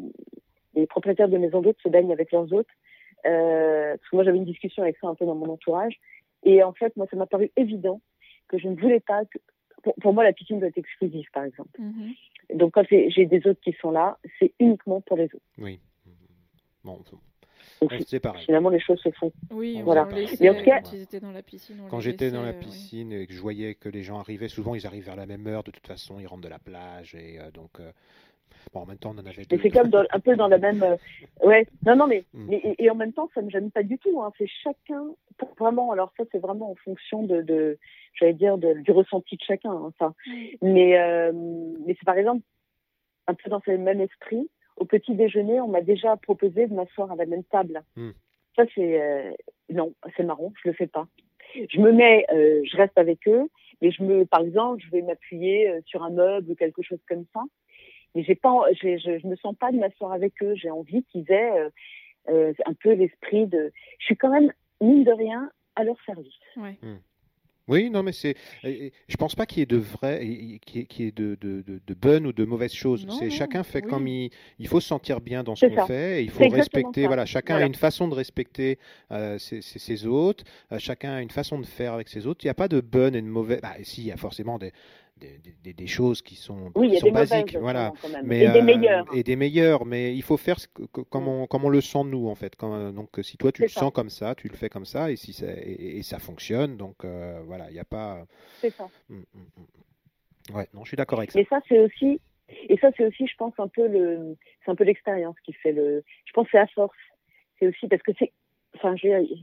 les, propriétaires de maisons d'hôtes se baignent avec leurs hôtes. parce que moi, j'avais une discussion avec ça un peu dans mon entourage. Et en fait, moi, ça m'a paru évident que je ne voulais pas. Que, pour, moi, la piscine doit être exclusive, par exemple. Mhm. Donc, quand j'ai des autres qui sont là, c'est uniquement pour les autres. Oui. Bon, c'est pareil. Finalement, les choses se font. Oui, voilà. Mais en tout cas, quand, dans la piscine, quand j'étais dans la piscine et que je voyais que les gens arrivaient, souvent ils arrivent vers la même heure. De toute façon, ils rentrent de la plage et euh, donc. Euh, bon, en même temps, on en avait. C'est comme un peu dans la même. Euh, ouais. Non, non, mais, mm. et, en même temps, ça ne me gêne pas du tout. Hein. C'est chacun. Vraiment. Alors ça, c'est vraiment en fonction de, de j'allais dire, du ressenti de chacun. Hein, Mais, euh, mais c'est par exemple, un peu dans ce même esprit, au petit déjeuner, on m'a déjà proposé de m'asseoir à la même table. Hmm. Ça, c'est. Euh, non, c'est marrant, je le fais pas. Je me mets, euh, je reste avec eux, mais je me, par exemple, je vais m'appuyer sur un meuble ou quelque chose comme ça. Mais j'ai pas, je, je me sens pas de m'asseoir avec eux. J'ai envie qu'ils aient euh, euh, un peu l'esprit de. Je suis quand même mine de rien à leur service. Ouais. Oui, non, mais c'est. Je pense pas qu'il y ait de vrai, qu'il y ait de, de, de, de bonnes ou de mauvaises choses. Non, C'est non, chacun fait oui. comme il. Il faut se sentir bien dans ce qu'on fait. Et il faut respecter. ça. Voilà, chacun a une façon de respecter euh, ses, ses- ses hôtes. euh, chacun a une façon de faire avec ses autres. Il n'y a pas de bonnes et de mauvaises. Bah, si, il y a forcément des, des, des- des choses qui sont, Oui, qui basiques. Voilà. Mais, et des euh. Et des meilleurs, mais il faut faire ce que- que- comme, Mm. on, comme on le sent nous en fait. Quand- donc si toi tu le ça. sens comme ça, tu le fais comme ça et si ça, et, et ça fonctionne, donc euh, voilà, il n'y a pas. C'est ça. Mm, mm, mm. Ouais, non, je suis d'accord avec ça. Mais ça, c'est aussi, et ça, c'est aussi, je pense, un peu le, c'est un peu l'expérience qui fait le. Je pense que c'est à force. C'est aussi parce que c'est, enfin, je veux dire,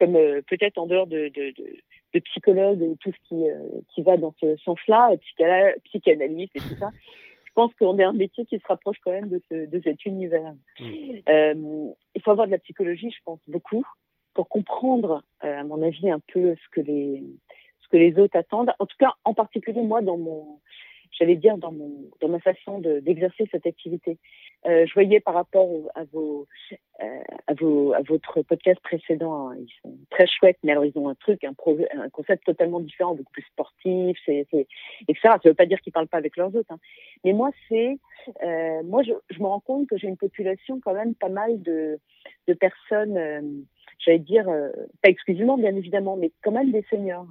comme euh, peut-être en dehors de, de, de, de psychologue et tout ce qui, euh, qui va dans ce sens-là, psychana- psychanalyste et tout ça. Je pense qu'on est un métier qui se rapproche quand même de, ce, de cet univers. Mm. Euh, il faut avoir de la psychologie, je pense, beaucoup, pour comprendre, euh, à mon avis, un peu ce que les, ce que les autres attendent. En tout cas, en particulier, moi, dans mon, j'allais dire, dans mon, dans ma façon de- d'exercer cette activité. Euh, je voyais par rapport à vos, euh, à vos, à votre podcast précédent, hein, ils sont très chouettes, mais alors ils ont un truc, un, concept totalement différent, beaucoup plus sportif, etc. Ça veut pas dire qu'ils parlent pas avec leurs autres, hein. mais moi c'est, euh, moi je, je me rends compte que j'ai une population quand même pas mal de, de personnes, j'allais dire, pas exclusivement bien évidemment, mais quand même des seniors.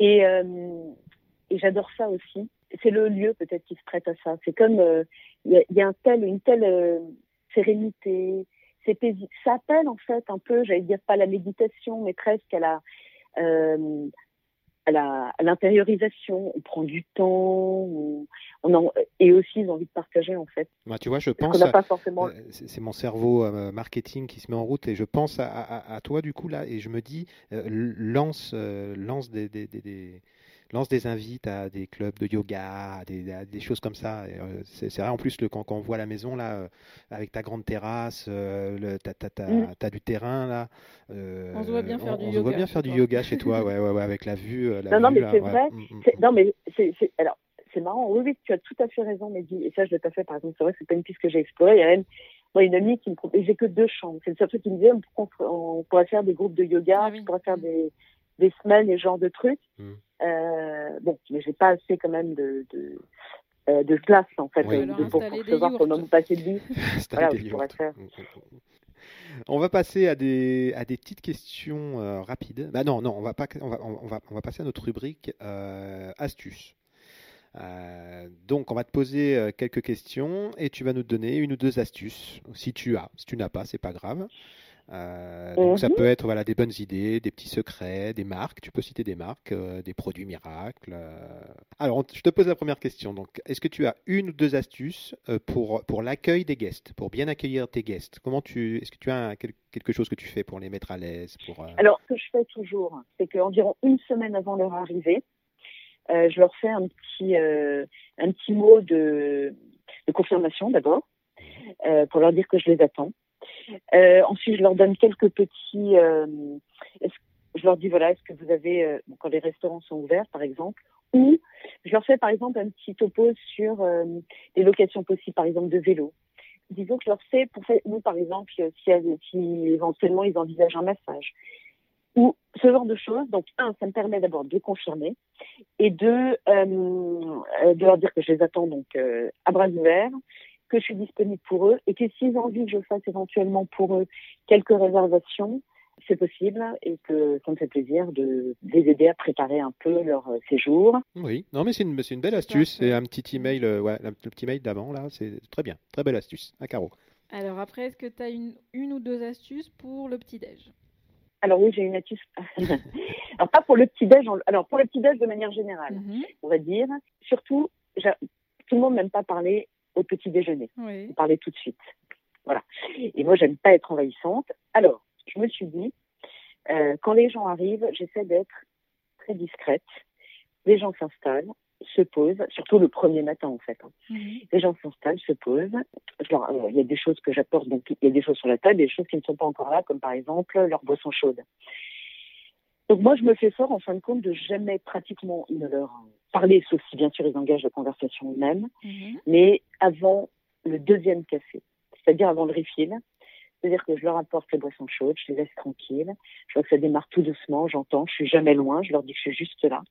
Et, et j'adore ça aussi. C'est le lieu peut-être qui se prête à ça. C'est comme euh, il y, a, un tel, une telle euh, sérénité, c'est. Ça appelle en fait un peu, j'allais dire pas la méditation, mais presque à la euh, à l'intériorisation. On prend du temps, on, on en, et aussi ils ont envie de partager en fait. Moi, tu vois, je pense. forcément. euh, C'est mon cerveau euh, marketing qui se met en route et je pense à, à- à toi du coup là et je me dis euh, lance euh, lance des, des, des- des- lance des invites à des clubs de yoga, à des, à des choses comme ça. Euh, c'est vrai en plus le, quand, quand on voit la maison là euh, avec ta grande terrasse, euh, Mm. t'as du terrain là. Euh, On se voit bien faire on- du on se voit yoga bien chez faire du toi. yoga chez toi, ouais, ouais, ouais, avec la vue. euh, la Non, non, vue, mais là, c'est ouais. vrai, Mm, mm, C'est- mm. non, mais c'est, c'est- alors, c'est marrant. Oui, oui, tu as tout à fait raison, Mehdi. Et ça, je l'ai pas fait, par exemple. C'est vrai que c'est pas une piste que j'ai explorée. Il y a même, moi, une amie qui me propose, j'ai que deux chambres. C'est le seul truc qui me disait, on, pourrait- on pourrait faire des groupes de yoga, Ah oui. on pourrait faire Mm. des, des semaines et ce genre de trucs. Mm. Euh, bon, mais j'ai pas assez quand même de, de, euh, de place, en fait, Oui. de- pour des recevoir yourtes. pendant vous passer de vie. Voilà, je pourrais faire. On va passer à des, à des petites questions euh, rapides. Bah non, non, on va, pas, on, va, passer à notre rubrique euh, astuces. Euh, donc, on va te poser quelques questions et tu vas nous donner une ou deux astuces, si tu as. Si tu n'as pas, c'est pas grave. Euh, donc, ça Mhm. peut être voilà, des bonnes idées, des petits secrets, des marques. Tu peux citer des marques, euh, des produits miracles. euh. Alors, on- je te pose la première question. Donc, est-ce que tu as une ou deux astuces pour, pour l'accueil des guests, pour bien accueillir tes guests? Comment tu, est-ce que tu as un- quel- quelque chose que tu fais pour les mettre à l'aise pour, Alors, ce que je fais toujours, c'est qu'environ une semaine avant leur arrivée, je leur fais un petit, un petit mot de, de confirmation d'abord, pour leur dire que je les attends. Euh, ensuite, je leur donne quelques petits. euh, je leur dis voilà, est-ce que vous avez, euh, quand les restaurants sont ouverts, par exemple, ou je leur fais par exemple un petit topo sur les locations possibles, par exemple de vélo. Disons que je leur fais, pour faire, nous par exemple, si, si éventuellement ils envisagent un massage, ou ce genre de choses. Donc, un, ça me permet d'abord de confirmer, et deux, de leur dire que je les attends donc à bras ouverts, que je suis disponible pour eux, et que s'ils ont envie que je fasse éventuellement pour eux quelques réservations, c'est possible, et que ça me fait plaisir de, les aider à préparer un peu leur euh, séjour. Oui, non, mais c'est une, c'est une belle astuce. C'est un petit email, euh, ouais, le petit mail d'avant là, c'est très bien, très belle astuce. À Caro. Alors après, est-ce que tu as une, une ou deux astuces pour le petit-déj? Alors oui, j'ai une astuce. alors pas pour le petit déj, alors pour le petit déj de manière générale, Mhm. on va dire. Surtout, tout le monde n'aime pas parler au petit déjeuner. Oui. parler tout de suite. Voilà. Et moi, j'aime pas être envahissante. Alors, je me suis dit, euh, quand les gens arrivent, j'essaie d'être très discrète. Les gens s'installent, se posent, surtout le premier matin en fait. hein. Mhm. Les gens s'installent, se posent. Euh, Il y a des choses que j'apporte, donc il y a des choses sur la table, et des choses qui ne sont pas encore là, comme par exemple leur boisson chaude. Donc moi, je me fais fort en fin de compte de jamais pratiquement ne leur parler, sauf si bien sûr ils engagent la conversation eux-mêmes, Mhm. mais avant le deuxième café, c'est-à-dire avant le refill. C'est-à-dire que je leur apporte les boissons chaudes, je les laisse tranquilles. Je vois que ça démarre tout doucement, j'entends, je suis jamais loin, je leur dis que je suis juste là.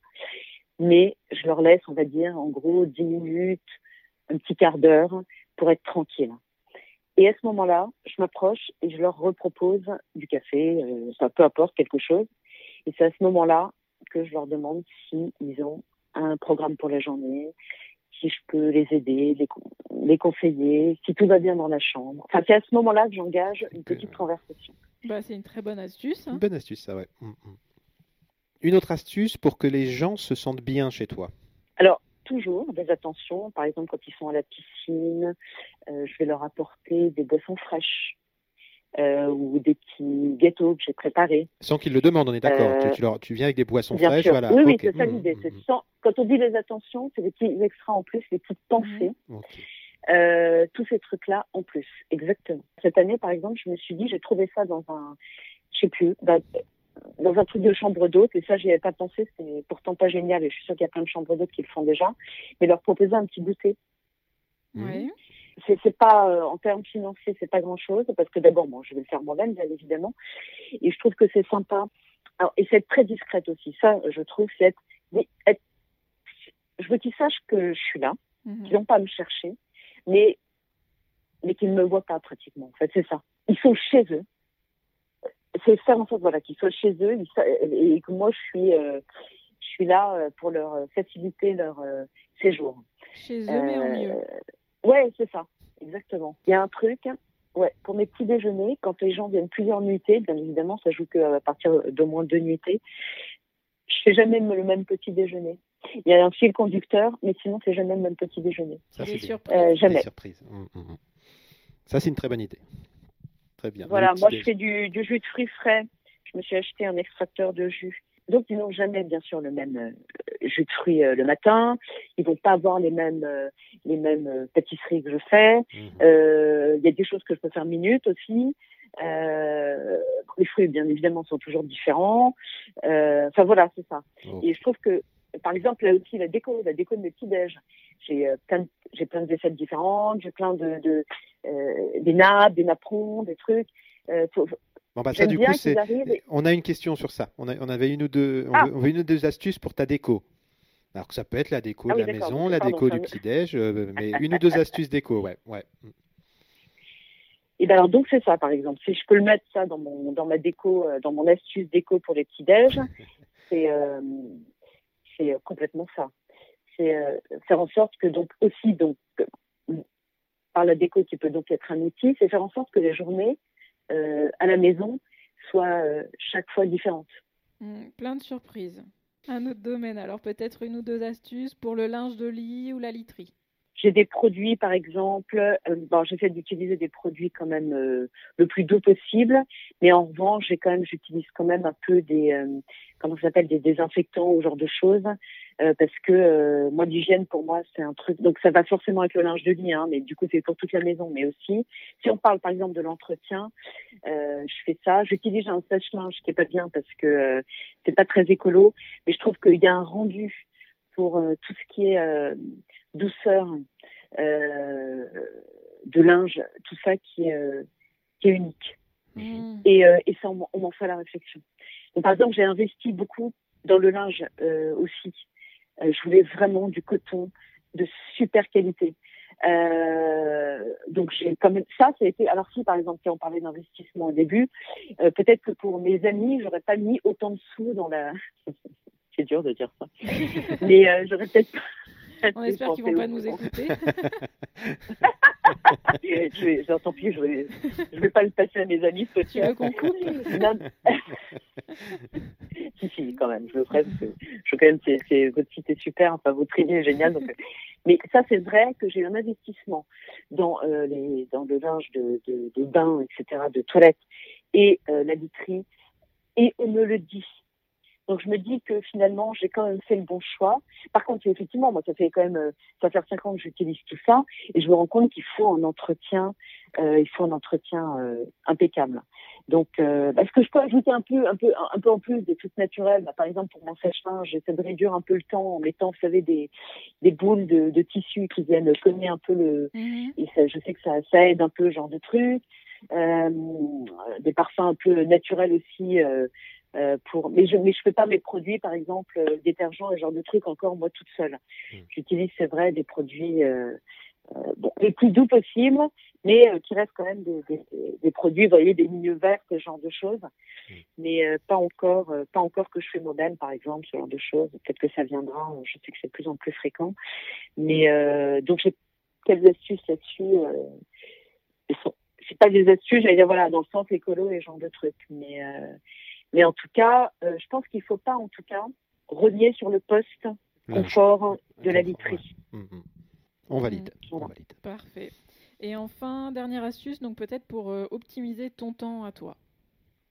Mais je leur laisse, on va dire, en gros, 10 minutes, un petit quart d'heure pour être tranquille. Et à ce moment-là, je m'approche et je leur repropose du café, euh, ça peu importe, quelque chose. Et c'est à ce moment-là que je leur demande s'ils ont un programme pour la journée, si je peux les aider, les, con- les conseiller, si tout va bien dans la chambre. Enfin, c'est à ce moment-là que j'engage une petite conversation. Bah, c'est une très bonne astuce. hein. Une bonne astuce, ça, ouais. Mm, mm. Une autre astuce pour que les gens se sentent bien chez toi. Alors, toujours des attentions. Par exemple, quand ils sont à la piscine, euh, je vais leur apporter des boissons fraîches euh, ou des petits gâteaux que j'ai préparés. Sans qu'ils le demandent, on est d'accord. Euh, Tu, tu viens avec des boissons Bien fraîches, sûr. voilà. Oui, oui, c'est ça l'idée. mm, C'est mm. sans- Quand on dit les attentions, c'est des petits extras en plus, des petites pensées. Ok. Euh, tous ces trucs-là en plus, exactement. Cette année, par exemple, je me suis dit, j'ai trouvé ça dans un, je sais plus, dans, dans un truc de chambre d'hôte, et ça, j'y avais pas pensé, c'est pourtant pas génial, et je suis sûre qu'il y a plein de chambres d'hôtes qui le font déjà, mais leur proposer un petit goûter. Mhm. C'est, pas, euh, en termes financiers, c'est pas grand chose, parce que d'abord, bon, je vais le faire moi-même, bien évidemment, et je trouve que c'est sympa. Alors, et c'est être très discrète aussi. Ça, je trouve, c'est être, je veux qu'ils sachent que je suis là, Mhm. qui n'ont pas à me chercher, mais, mais qui ne me voient pas pratiquement. En fait, c'est ça. Ils sont chez eux. C'est faire en sorte voilà, qu'ils soient chez eux et que moi, je suis, euh, je suis là euh, pour leur faciliter leur euh, séjour. Chez eux, mais Euh, mieux. Ouais, c'est ça. Exactement. Il y a un truc. Ouais, pour mes petits déjeuners, quand les gens viennent plusieurs nuitées, bien évidemment, ça joue qu'à partir d'au moins deux nuitées, je fais jamais le même petit déjeuner. Il y a un fil conducteur, mais sinon, c'est jamais le même petit déjeuner. Ça, c'est. Euh, Des jamais. surprises. Mm, mm, mm. Ça, c'est une très bonne idée. Très bien. Voilà, moi je fais du, du jus de fruits frais. Je me suis acheté un extracteur de jus. Donc ils n'ont jamais bien sûr le même euh, jus de fruits euh, le matin. Ils vont pas avoir les mêmes euh, les mêmes pâtisseries que je fais. Mhm. Euh, Il y a des choses que je peux faire minute aussi. Euh, les fruits bien évidemment sont toujours différents. Euh, Enfin voilà c'est ça. Et je trouve que, par exemple, là aussi, la déco, la déco de mes petits déj. J'ai plein, de, j'ai plein de vaisselles différentes, j'ai plein de, de euh, des nappes, des napperons, des trucs. Euh, faut- Bon, bah, ça, du bien coup, c'est. arrivent. On a une question sur ça. On, a- on avait une ou deux, on Ah. veut- on veut une ou deux astuces pour ta déco. Alors que ça peut être la déco Ah de oui, la maison, la déco du petit-déj, euh, mais une ou deux astuces déco, ouais. ouais. Et ben alors donc c'est ça, par exemple. Si je peux le mettre ça dans mon dans ma déco, euh, dans mon astuce déco pour les petits déj, c'est euh, c'est complètement ça. C'est euh, faire en sorte que donc aussi donc par la déco qui peut donc être un outil, c'est faire en sorte que les journées euh, à la maison soient euh, chaque fois différentes. Mm, plein de surprises. Un autre domaine, alors peut-être une ou deux astuces pour le linge de lit ou la literie. J'ai des produits, par exemple, euh, bon, j'essaie d'utiliser des produits quand même euh, le plus doux possible, mais en revanche, j'ai quand même, j'utilise quand même un peu des, euh, comment ça s'appelle, des désinfectants ou genre de choses, euh, parce que euh, moi l'hygiène pour moi c'est un truc, donc ça va forcément avec le linge de lit, hein, mais du coup c'est pour toute la maison, mais aussi si on parle par exemple de l'entretien, euh, je fais ça, j'utilise un sèche-linge qui est pas bien parce que euh, c'est pas très écolo, mais je trouve qu'il y a un rendu pour tout ce qui est douceur de linge, tout ça qui est, qui est unique. Mm. Et, et ça, on, m'en- on m'en fait la réflexion. Donc, par exemple, j'ai investi beaucoup dans le linge euh, aussi. Euh, je voulais vraiment du coton de super qualité. Euh, donc j'ai quand même ça, ça a été. Alors si par exemple, si on parlait d'investissement au début, euh, peut-être que pour mes amis, j'aurais pas mis autant de sous dans la. C'est dur de dire ça, mais euh, j'aurais peut-être. On espère qu'ils vont pas nous écouter. je vais, je- tant pis, je vais, je vais pas le passer à mes amis. tu veux qu'on coupe? Non. si, si, quand même, je le ferai parce que je quand même, c'est, votre site est super, enfin, votre idée est géniale. Donc, euh, mais ça, c'est vrai que j'ai eu un investissement dans, euh, les, dans le linge de, de, de bain, etc., de toilette et euh, la literie, et on me le dit. Donc je me dis que finalement j'ai quand même fait le bon choix. Par contre effectivement moi ça fait quand même euh, ça fait cinq ans que j'utilise tout ça et je me rends compte qu'il faut un entretien euh, il faut un entretien euh, impeccable. Donc, euh, bah, ce que je peux ajouter un peu, un peu, un peu en plus des trucs naturels, bah, par exemple pour mon sèche-linge, j'essaie de réduire un peu le temps en mettant, vous savez, des, des boules de, de tissu qui viennent cogner un peu le. Mhm. Et ça, je sais que ça, ça aide un peu ce genre de truc. Euh, des parfums un peu naturels aussi. Euh, euh, pour mais je mais je fais pas mes produits par exemple euh, détergents et ce genre de trucs encore moi toute seule. Mm. j'utilise c'est vrai des produits euh, bon, les plus doux possibles mais qui restent quand même des, des, des produits vous voyez des milieux verts ce genre de choses. Mm. mais pas encore pas encore que je fais moi-même par exemple ce genre de choses. Peut-être que ça viendra je sais que c'est de plus en plus fréquent. Mais donc j'ai quelques astuces là-dessus euh, c'est pas des astuces j'allais dire voilà dans le sens écolo et ce genre de trucs. Mais euh, mais en tout cas, euh, je pense qu'il faut pas, en tout cas, renier sur le poste confort de la literie. ouais. Mhm. On valide. On Voilà. valide. Parfait. Et enfin, dernière astuce, donc peut-être pour euh, optimiser ton temps à toi.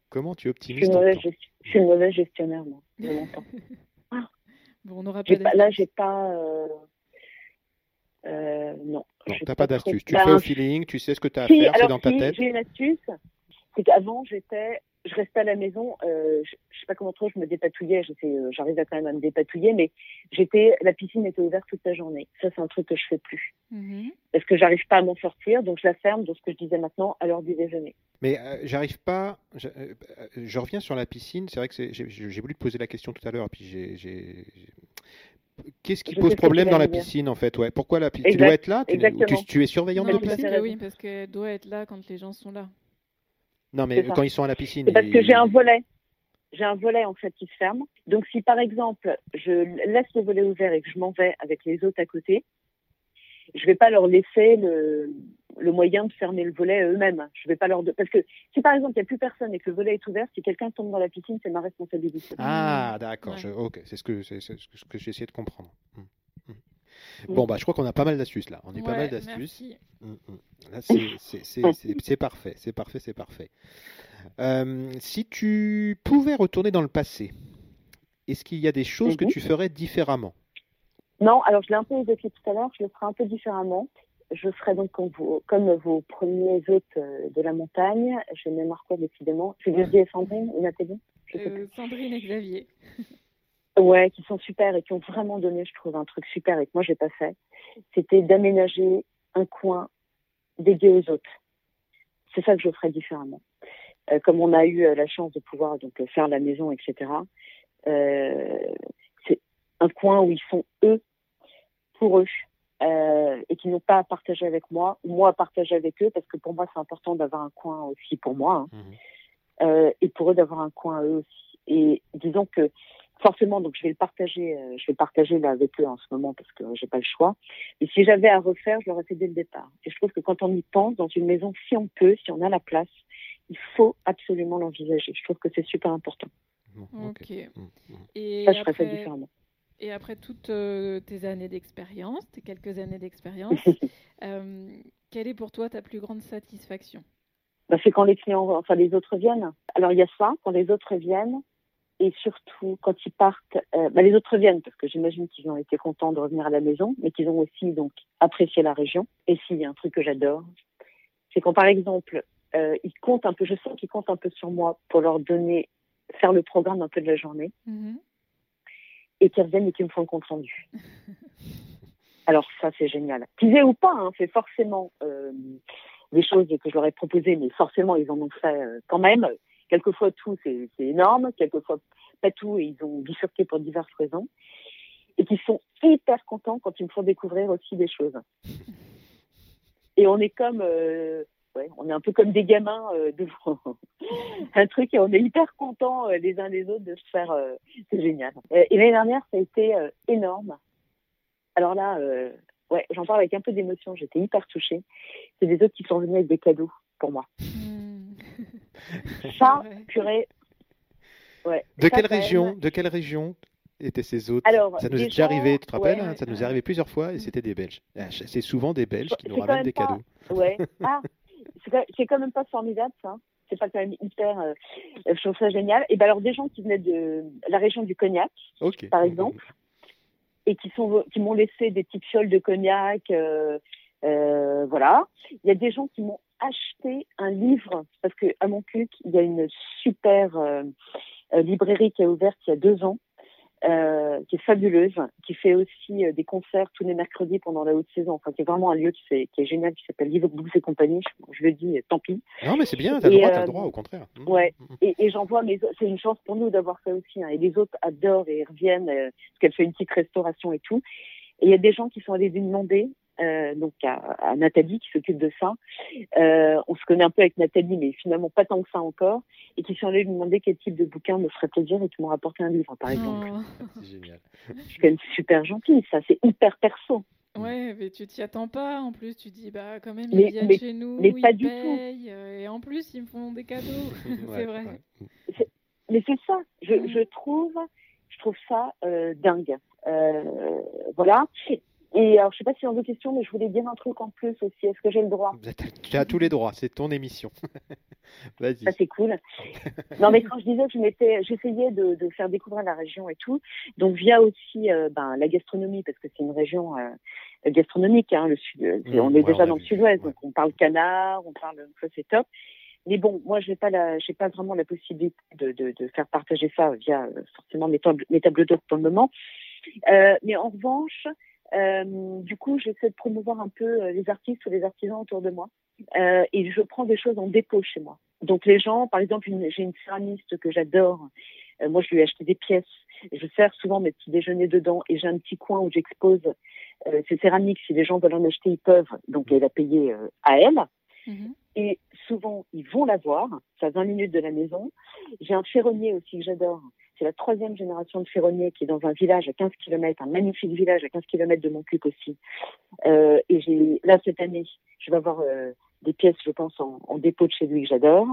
Comment tu Je suis optimises ton temps je suis une mauvaise gestionnaire, moi, de mon temps. Bon, on n'aura J'ai pas pas- là, j'ai pas. Euh, euh, non. Non, t'as pas d'astuce. Tu fais au feeling, tu sais ce que tu as à si, faire, c'est dans ta si, tête. J'ai une astuce. C'est qu'avant, j'étais, je restais à la maison. Euh, je, je sais pas comment trop, je me dépatouillais. Euh, j'arrivais quand même à me dépatouiller, mais j'étais, la piscine était ouverte toute la journée. Ça, c'est un truc que je fais plus Mhm. parce que j'arrive pas à m'en sortir, donc je la ferme. Donc ce que je disais maintenant, à l'heure du déjeuner. Mais euh, j'arrive pas. Je, euh, je reviens sur la piscine. C'est vrai que c'est- j'ai j'ai voulu te poser la question tout à l'heure, puis j'ai. j'ai- j'ai- Qu'est-ce qui Je pose problème dans la dire. piscine en fait? Ouais. Pourquoi la piscine Tu dois être là? Tu, es surveillant de Non, parce piscine? oui, parce qu'elle doit être là quand les gens sont là. Non, mais quand ils sont à la piscine. C'est parce que j'ai un volet. J'ai un volet en fait qui se ferme. Donc si par exemple je laisse le volet ouvert et que je m'en vais avec les autres à côté, je vais pas leur laisser le, le moyen de fermer le volet eux-mêmes. Je vais pas leur de- parce que si par exemple il n'y a plus personne et que le volet est ouvert, si quelqu'un tombe dans la piscine, c'est ma responsabilité. Ah, d'accord. Ouais. je- Ok, c'est ce que c'est c'est ce que j'ai essayé de comprendre. Mm. Bon bah, je crois qu'on a pas mal d'astuces là. On est pas mal d'astuces. Mm, mm. Là, c'est- parfait, c'est parfait, c'est parfait. Euh, si tu pouvais retourner dans le passé, est-ce qu'il y a des choses que Mhm. tu ferais différemment? Non, alors je l'ai un peu évoqué tout à l'heure, je le ferai un peu différemment. Je ferai donc comme vos, comme vos premiers hôtes euh, de la montagne. Je ne mémoire pas décidément. C'est Lucie et Sandrine ou Nathalie? Je sais. Euh, Sandrine et Xavier. Ouais, qui sont super et qui ont vraiment donné, je trouve, un truc super et que moi j'ai pas fait. C'était d'aménager un coin dédié aux hôtes. C'est ça que je ferais différemment. Euh, comme on a eu euh, la chance de pouvoir donc euh, faire la maison, etc. Euh, c'est un coin où ils sont eux pour eux et qui n'ont pas à partager avec moi, ou moi à partager avec eux, parce que pour moi c'est important d'avoir un coin aussi pour moi. hein euh, et pour eux d'avoir un coin à eux aussi. Et disons que forcément, donc je vais le partager, euh, je vais le partager là avec eux en ce moment parce que j'ai pas le choix. Et si j'avais à refaire, je l'aurais fait dès le départ. Et je trouve que quand on y pense dans une maison, si on peut, si on a la place, il faut absolument l'envisager. Je trouve que c'est super important. Bon, ok. Ok. Mm, mm. Et Ça, je ferais ça après, différemment. et après toutes euh, tes années d'expérience, tes quelques années d'expérience, euh, quelle est pour toi ta plus grande satisfaction? Bah, c'est quand les clients, enfin les autres viennent. Alors il y a ça, quand les autres viennent, et surtout quand ils partent, euh, bah, les autres viennent parce que j'imagine qu'ils ont été contents de revenir à la maison, mais qu'ils ont aussi donc apprécié la région. Et s'il y a un truc que j'adore, c'est quand par exemple euh, ils comptent un peu, je sens qu'ils comptent un peu sur moi pour leur donner, faire le programme un peu de la journée, Mhm. et qu'ils reviennent et qu'ils me font le compte rendu. Alors ça c'est génial. Qu'ils aient ou pas, hein, c'est forcément euh, des choses que je leur ai proposées, mais forcément ils en ont fait euh, quand même. Quelquefois tout c'est énorme, quelquefois pas tout et ils ont bifurqué pour diverses raisons. Et qui sont hyper contents quand ils me font découvrir aussi des choses. Et on est comme, euh, ouais, on est un peu comme des gamins euh, devant un truc et on est hyper contents euh, les uns les autres de se faire. euh, c'est génial. Et l'année dernière ça a été énorme. Alors là, ouais, j'en parle avec un peu d'émotion. J'étais hyper touchée. C'est des autres qui sont venus avec des cadeaux pour moi. Hmm. Ça, purée. Ouais. De Ça, quelle région De quelle région étaient ces hôtes? Alors, Ça nous est déjà gens- arrivé, tu te rappelles? ouais, hein, Ça nous est arrivé plusieurs fois et c'était des Belges. Ah, C'est souvent des Belges qui nous ramènent des pas- cadeaux. Ouais. Ah, c'est quand- même pas formidable, ça. C'est pas quand même hyper. euh, je trouve ça génial. Et ben alors, des gens qui venaient de la région du Cognac, par exemple, et qui sont qui m'ont laissé des petites fioles de cognac. euh, euh, voilà. Il y a des gens qui m'ont acheté un livre parce que à Montcuq, il y a une super euh, euh, librairie qui a ouverte il y a deux ans, euh, qui est fabuleuse, qui fait aussi euh, des concerts tous les mercredis pendant la haute saison. Enfin, qui est vraiment un lieu qui, fait, qui est génial, qui s'appelle Livre Books et compagnie. Je, le dis, tant pis. Non, mais c'est bien, t'as le droit, t'as le droit, au contraire. Mmh. Ouais. Et, et j'en vois, mais c'est une chance pour nous d'avoir ça aussi. Hein. Et les autres adorent et reviennent parce qu'elle fait une petite restauration et tout. Et il y a des gens qui sont allés lui demander, euh, donc à, à Nathalie qui s'occupe de ça. Euh, on se connaît un peu avec Nathalie, mais finalement pas tant que ça encore. Et qui sont allés lui demander quel type de bouquin me ferait plaisir et qui m'ont rapporté un livre, par exemple. Oh. C'est génial. C'est quand même super gentil, ça. C'est hyper perso. Ouais, mais tu t'y attends pas. En plus, tu dis, bah, quand même, Mais- ils viennent mais- chez nous, mais ils pas du tout. payent, euh, et en plus, ils me font des cadeaux. Ouais, c'est vrai. ouais. Mais c'est ça. Je, je trouve, je trouve ça euh, dingue. Euh, voilà. Et alors, je sais pas si on a d'autres questions, mais je voulais dire un truc en plus aussi. Est-ce que j'ai le droit? Tu as tous les droits, c'est ton émission. Vas-y. Ça c'est cool. non mais quand je disais que je m'étais, j'essayais de, de faire découvrir la région et tout, donc via aussi euh, ben, la gastronomie parce que c'est une région euh, gastronomique. Hein, le sud, euh, Mmh, on est ouais, déjà on dans le sud-ouest, ouais. donc on parle canard, on parle, c'est top. Mais bon, moi j'ai pas la, j'ai pas vraiment la possibilité de, de, de faire partager ça via euh, forcément mes tables, mes tables d'hôtes pour le moment. Euh, mais en revanche, du coup, j'essaie de promouvoir un peu euh, les artistes ou les artisans autour de moi. Euh, et je prends des choses en dépôt chez moi. Donc les gens, par exemple, j'ai une céramiste que j'adore. Euh, moi, je lui ai acheté des pièces. Je sers souvent mes petits déjeuners dedans. Et j'ai un petit coin où j'expose euh, ces céramiques. Si les gens veulent en acheter, ils peuvent. Donc elle a payé euh, à elle. Mhm. Et souvent, ils vont la voir. C'est à 20 minutes de la maison. J'ai un ferronnier aussi que j'adore. C'est la troisième génération de ferronnier qui est dans un village à 15 km, un magnifique village à 15 km de Montcuq aussi. Euh, et là cette année, je vais avoir euh, des pièces, je pense, en, dépôt de chez lui que j'adore.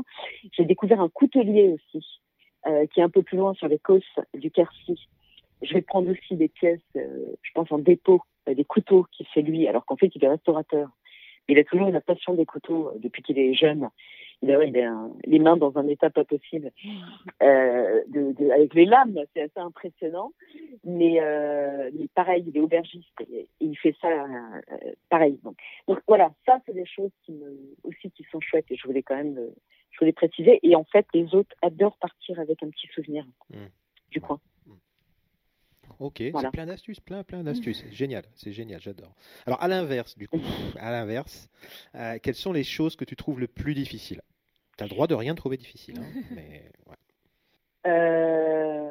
J'ai découvert un coutelier aussi, euh, qui est un peu plus loin sur les côtes du Quercy. Je vais prendre aussi des pièces, je pense, en dépôt, des couteaux qu'il fait lui, alors qu'en fait, il est restaurateur. Il a toujours la passion des couteaux euh, depuis qu'il est jeune. Il a, il a un- les mains dans un état pas possible. Euh, de, de- avec les lames, c'est assez impressionnant. Mais, euh, mais pareil, il est aubergiste et, et il fait ça euh, pareil. Donc, donc voilà, ça c'est des choses qui me, aussi qui sont chouettes et je voulais quand même je voulais préciser. Et en fait, les autres adorent partir avec un petit souvenir Mm. du coin. Ok, Voilà. c'est plein d'astuces, plein, plein d'astuces. Génial, c'est génial, j'adore. Alors, à l'inverse, du coup, à l'inverse, euh, quelles sont les choses que tu trouves le plus difficiles? Tu as le droit de rien trouver difficile, hein, mais ouais. Euh,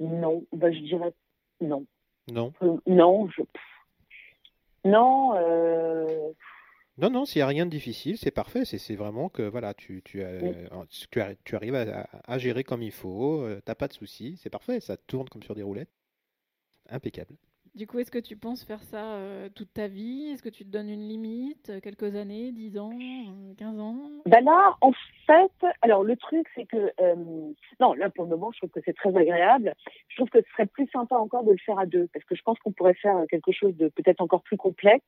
non, bah, je dirais non. Non, Euh, non, je, non. Euh, non, non, s'il n'y a rien de difficile, c'est parfait. C'est c'est vraiment que voilà, tu, tu, as- Oui. tu, arri- tu arrives à, à gérer comme il faut, euh, t'as pas de soucis, c'est parfait, ça tourne comme sur des roulettes. Impeccable. Du coup, est-ce que tu penses faire ça euh, toute ta vie? Est-ce que tu te donnes une limite euh, Quelques années 10 ans euh, 15 ans? Ben là, en fait, alors le truc, c'est que euh, non, là pour le moment, je trouve que c'est très agréable. Je trouve que ce serait plus sympa encore de le faire à deux, parce que je pense qu'on pourrait faire quelque chose de peut-être encore plus complexe.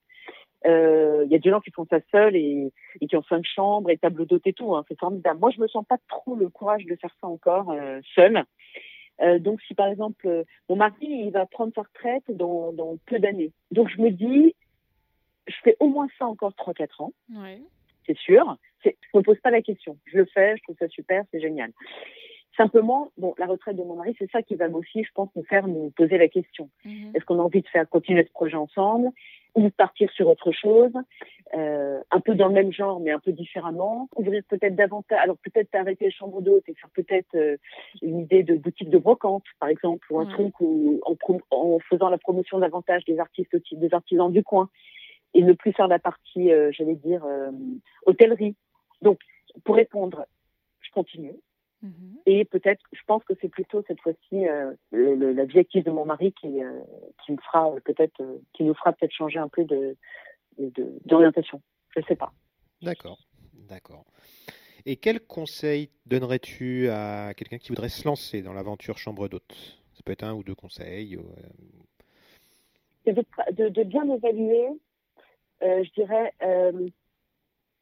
Euh, Il y a des gens qui font ça seuls et, et qui ont cinq chambres et table d'hôte et tout. Hein, c'est formidable. Moi, je me sens pas trop le courage de faire ça encore euh, seul. Euh, donc, si par exemple, euh, mon mari, il va prendre sa retraite dans, dans peu d'années. Donc, je me dis, je fais au moins ça encore 3-4 ans Ouais. c'est sûr. Je me pose pas la question. Je le fais, je trouve ça super, c'est génial. Simplement, bon, la retraite de mon mari, c'est ça qui va aussi, je pense, nous faire nous poser la question. Mhm. Est-ce qu'on a envie de faire continuer ce projet ensemble ou de partir sur autre chose, euh, un peu dans le même genre, mais un peu différemment, ouvrir peut-être davantage, alors peut-être arrêter les chambres d'hôtes et faire peut-être euh, une idée de boutique de brocante, par exemple, ou un Ouais. truc où, en, en faisant la promotion davantage des artistes, des artisans du coin, et ne plus faire la partie, euh, j'allais dire, euh, hôtellerie. Donc, pour répondre, je continue. Mhm. Et peut-être, je pense que c'est plutôt cette fois-ci euh, la vie active de mon mari qui, euh, qui me fera euh, peut-être, euh, qui nous fera peut-être changer un peu de d'orientation. Je sais pas. D'accord, d'accord. Et quel conseil donnerais-tu à quelqu'un qui voudrait se lancer dans l'aventure chambre d'hôte? Ça peut être un ou deux conseils. ou, euh, C'est de, de, de bien évaluer, euh, je dirais, euh,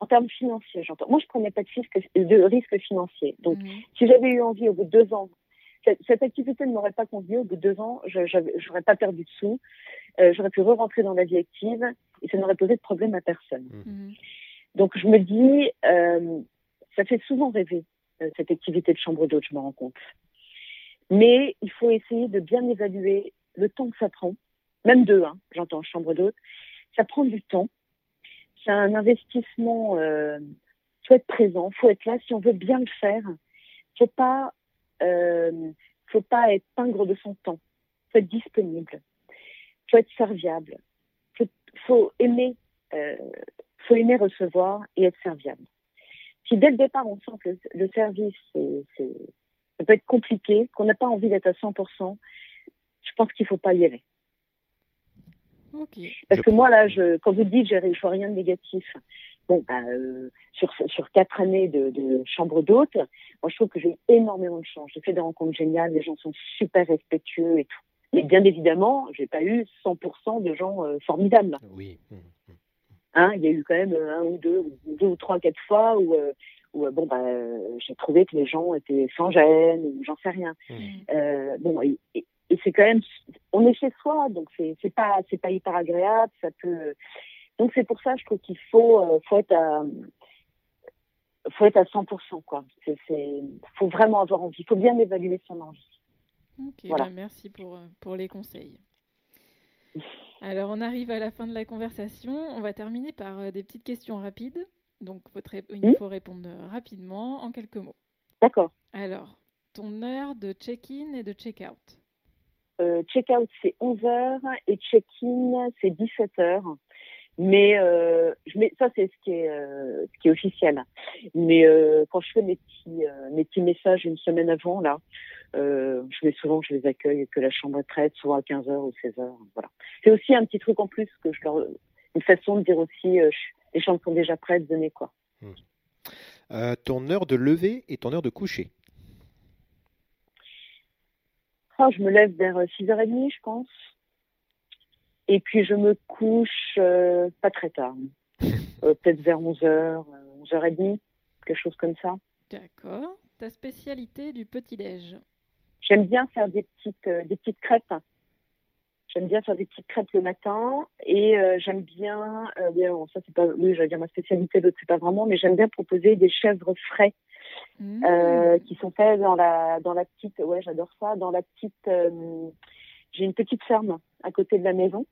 en termes financiers. J'entends. Moi, je prenais pas de risque, de risque financier. Donc, Mhm. si j'avais eu envie au bout de deux ans, cette, cette activité ne m'aurait pas convenu. Au bout de deux ans, j'aurais pas perdu de sous. Euh, j'aurais pu re-rentrer dans la vie active et ça n'aurait posé de problème à personne. Mhm. Donc je me dis, euh, ça fait souvent rêver euh, cette activité de chambre d'hôte, je me rends compte. Mais il faut essayer de bien évaluer le temps que ça prend, même deux, hein, j'entends chambre d'hôte. Ça prend du temps. C'est un investissement. Euh, faut être présent, faut être là. Si on veut bien le faire, faut pas, euh, faut pas être pingre de son temps. Faut être disponible. Faut être serviable. Faut, faut aimer, euh, faut aimer recevoir et être serviable. Si dès le départ on sent que le service, peut être compliqué, qu'on n'a pas envie d'être à 100%, je pense qu'il faut pas y aller. Parce que moi, là, je, quand vous dites, je ne vois rien de négatif. Bon, bah, euh, sur, sur quatre années de, de chambre d'hôte, moi, je trouve que j'ai énormément de chance. J'ai fait des rencontres géniales, les gens sont super respectueux et tout. Mais bien évidemment, j'ai pas eu 100% de gens euh, formidables. Oui. Mmh, mmh. Hein, il y a eu quand même un ou deux, deux ou trois, quatre fois où, euh, où bon, bah, j'ai trouvé que les gens étaient sans gêne, ou j'en sais rien. Mmh. bon, et, et c'est quand même, on est chez soi, donc c'est c'est pas c'est pas hyper agréable, ça peut. Donc c'est pour ça, je trouve qu'il faut euh, faut être à faut être à 100% quoi. C'est c'est faut vraiment avoir envie, il faut bien évaluer son envie. Ok, voilà. bah merci pour pour les conseils. Alors on arrive à la fin de la conversation, on va terminer par euh, des petites questions rapides. Donc il mmh. faut répondre rapidement en quelques mots. D'accord. Alors, ton heure de check-in et de check-out euh, check-out, c'est 11h et check-in, c'est 17h. Mais euh, ça, c'est ce qui est, euh, officiel. Mais euh, quand je fais mes petits, mes petits messages une semaine avant, là, je mets souvent que je les accueille que la chambre est prête, soit à 15h ou 16h. Voilà. C'est aussi un petit truc en plus que je leur, une façon de dire aussi, les chambres sont déjà prêtes, venez quoi. Hmm. ton heure de lever et ton heure de coucher ah, je me lève vers 6h30, je pense. Et puis je me couche euh, pas très tard. Euh, peut-être vers 11h, 11h30, quelque chose comme ça. D'accord. Ta spécialité du petit-déj? J'aime bien faire des petites, euh, des petites crêpes. J'aime bien faire des petites crêpes le matin et j'aime bien, bien ça c'est pas, oui, j'allais dire ma spécialité, d'autres c'est pas vraiment, mais j'aime bien proposer des chèvres frais Mmh. Euh, qui sont faits dans la dans la petite ouais j'adore ça dans la petite euh, j'ai une petite ferme à côté de la maison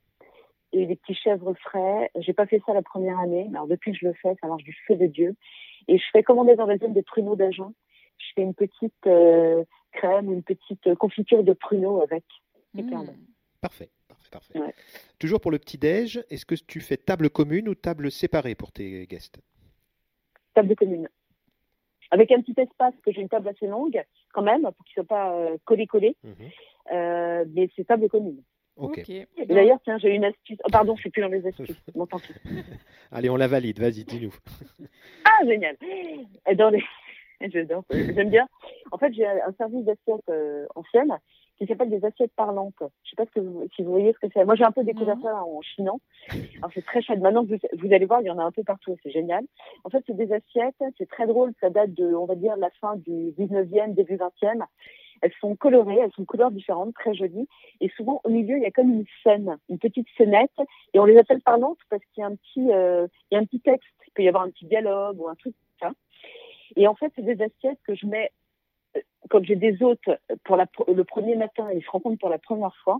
et des petits chèvres frais j'ai pas fait ça la première année alors depuis que je le fais ça marche du feu de dieu et je fais commander dans la zone des pruneaux d'agent je fais une petite euh, crème une petite confiture de pruneaux avec mmh. Parfait parfait parfait ouais. toujours pour le petit déj est-ce que tu fais table commune ou table séparée pour tes guests? Table commune avec un petit espace, que j'ai une table assez longue quand même, pour qu'il ne soit pas euh, collé-collé. Mhm. Euh, mais c'est table commune. Ok. D'ailleurs, tiens, j'ai une astuce. Oh, pardon, je suis plus dans les astuces. Bon, tant pis. Allez, on la valide. Vas-y, dis-nous. ah, génial. Dans les... J'aime bien. En fait, j'ai un service d'assiettes euh, anciennes qui s'appelle des assiettes parlantes. Je ne sais pas si vous voyez ce que c'est. Moi, j'ai un peu découvert ça en chinant. Alors, c'est très chouette. Maintenant, vous, vous, allez voir, il y en a un peu partout. C'est génial. En fait, c'est des assiettes. C'est très drôle. Ça date de, on va dire, la fin du 19e, début 20e. Elles sont colorées, elles sont couleurs différentes, très jolies. Et souvent, au milieu, il y a comme une scène, une petite scénette. Et on les appelle parlantes parce qu'il y a un petit, euh, il y a un petit texte. Il peut y avoir un petit dialogue ou un truc ça. Et en fait, c'est des assiettes que je mets quand j'ai des hôtes pour la, le premier matin et ils se rencontrent pour la première fois,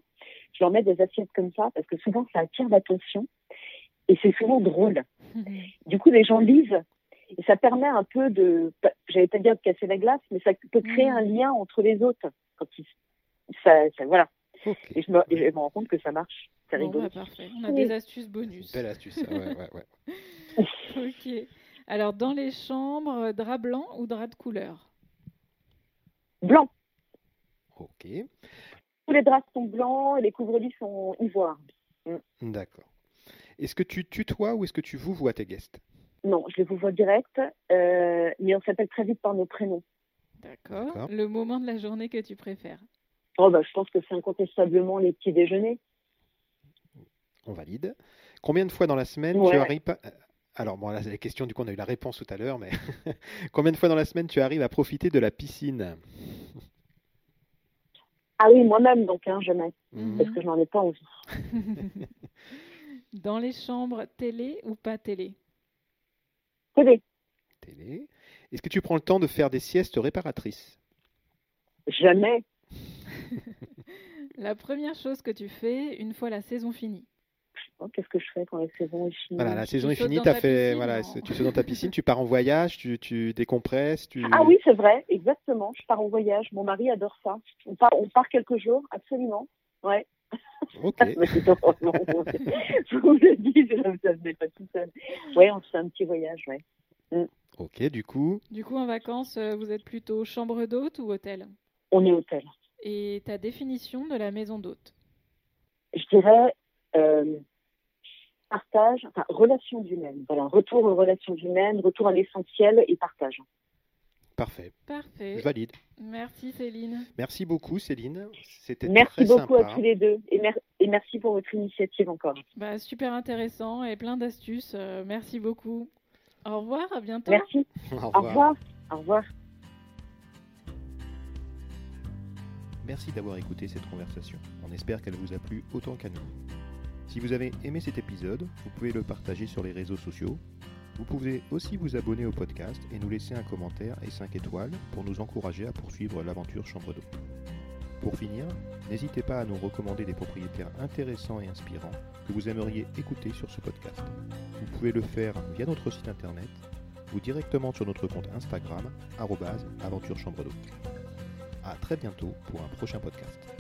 je leur mets des assiettes comme ça parce que souvent ça attire l'attention et c'est souvent drôle. Du coup, les gens lisent et ça permet un peu de, j'allais pas dire de casser la glace, mais ça peut créer un lien entre les hôtes quand ils, ça, ça voilà. Et, je me, et, je me, rends compte que ça marche. C'est bon, rigolo. Bah, parfait. On a des astuces bonus. Belle astuce, ouais, ouais, ouais. ok. Alors, dans les chambres, drap blanc ou drap de couleur? Blanc. Ok. Tous les draps sont blancs et les couvre-lits sont ivoires. Mm. D'accord. Est-ce que tu tutoies ou est-ce que tu vous vois tes guests? Non, je les vous vois direct, euh, mais on s'appelle très vite par nos prénoms. D'accord. Le moment de la journée que tu préfères Oh bah, je pense que c'est incontestablement les petits déjeuners. On valide. Combien de fois dans la semaine tu arrives alors, bon, là, c'est la question, du coup, on a eu la réponse tout à l'heure, mais combien de fois dans la semaine tu arrives à profiter de la piscine? Ah oui, moi-même, donc, hein, jamais. Mhm. Parce que je n'en ai pas envie. dans les chambres, télé ou pas télé? Télé. Télé. Est-ce que tu prends le temps de faire des siestes réparatrices? Jamais. La première chose que tu fais une fois la saison finie. Oh, Qu'est-ce que je fais quand la saison est finie? Voilà, la saison tu est finie, ta fait, piscine, voilà, tu sautes dans ta piscine, tu pars en voyage, tu, tu décompresses, tu. Ah oui, c'est vrai, exactement. Je pars en voyage. Mon mari adore ça. On part, on part quelques jours, absolument. Ouais. Ok. Je vous le dis, je- ça venait pas tout seul. Ouais, on se fait un petit voyage, ouais. Ok, du coup, Du coup, en vacances, euh, vous êtes plutôt chambre d'hôte ou hôtel? On est hôtel. Et ta définition de la maison d'hôte? Je dirais partage, enfin relation humaine. Voilà, retour aux relations humaines, retour à l'essentiel et partage. parfait. Parfait. Je valide. Merci Céline. Merci beaucoup, Céline. C'était Merci très beaucoup sympa. à tous les deux et, mer- et merci pour votre initiative encore. Bah, super intéressant et plein d'astuces. euh, merci beaucoup. Au revoir, à bientôt. Merci. Au Au revoir. revoir. Au revoir. Merci d'avoir écouté cette conversation. On espère qu'elle vous a plu autant qu'à nous. Si vous avez aimé cet épisode, vous pouvez le partager sur les réseaux sociaux. Vous pouvez aussi vous abonner au podcast et nous laisser un commentaire et 5 étoiles pour nous encourager à poursuivre l'aventure Chambre d'eau. Pour finir, n'hésitez pas à nous recommander des propriétaires intéressants et inspirants que vous aimeriez écouter sur ce podcast. Vous pouvez le faire via notre site internet ou directement sur notre compte Instagram, aventure chambre d'eau. À très bientôt pour un prochain podcast.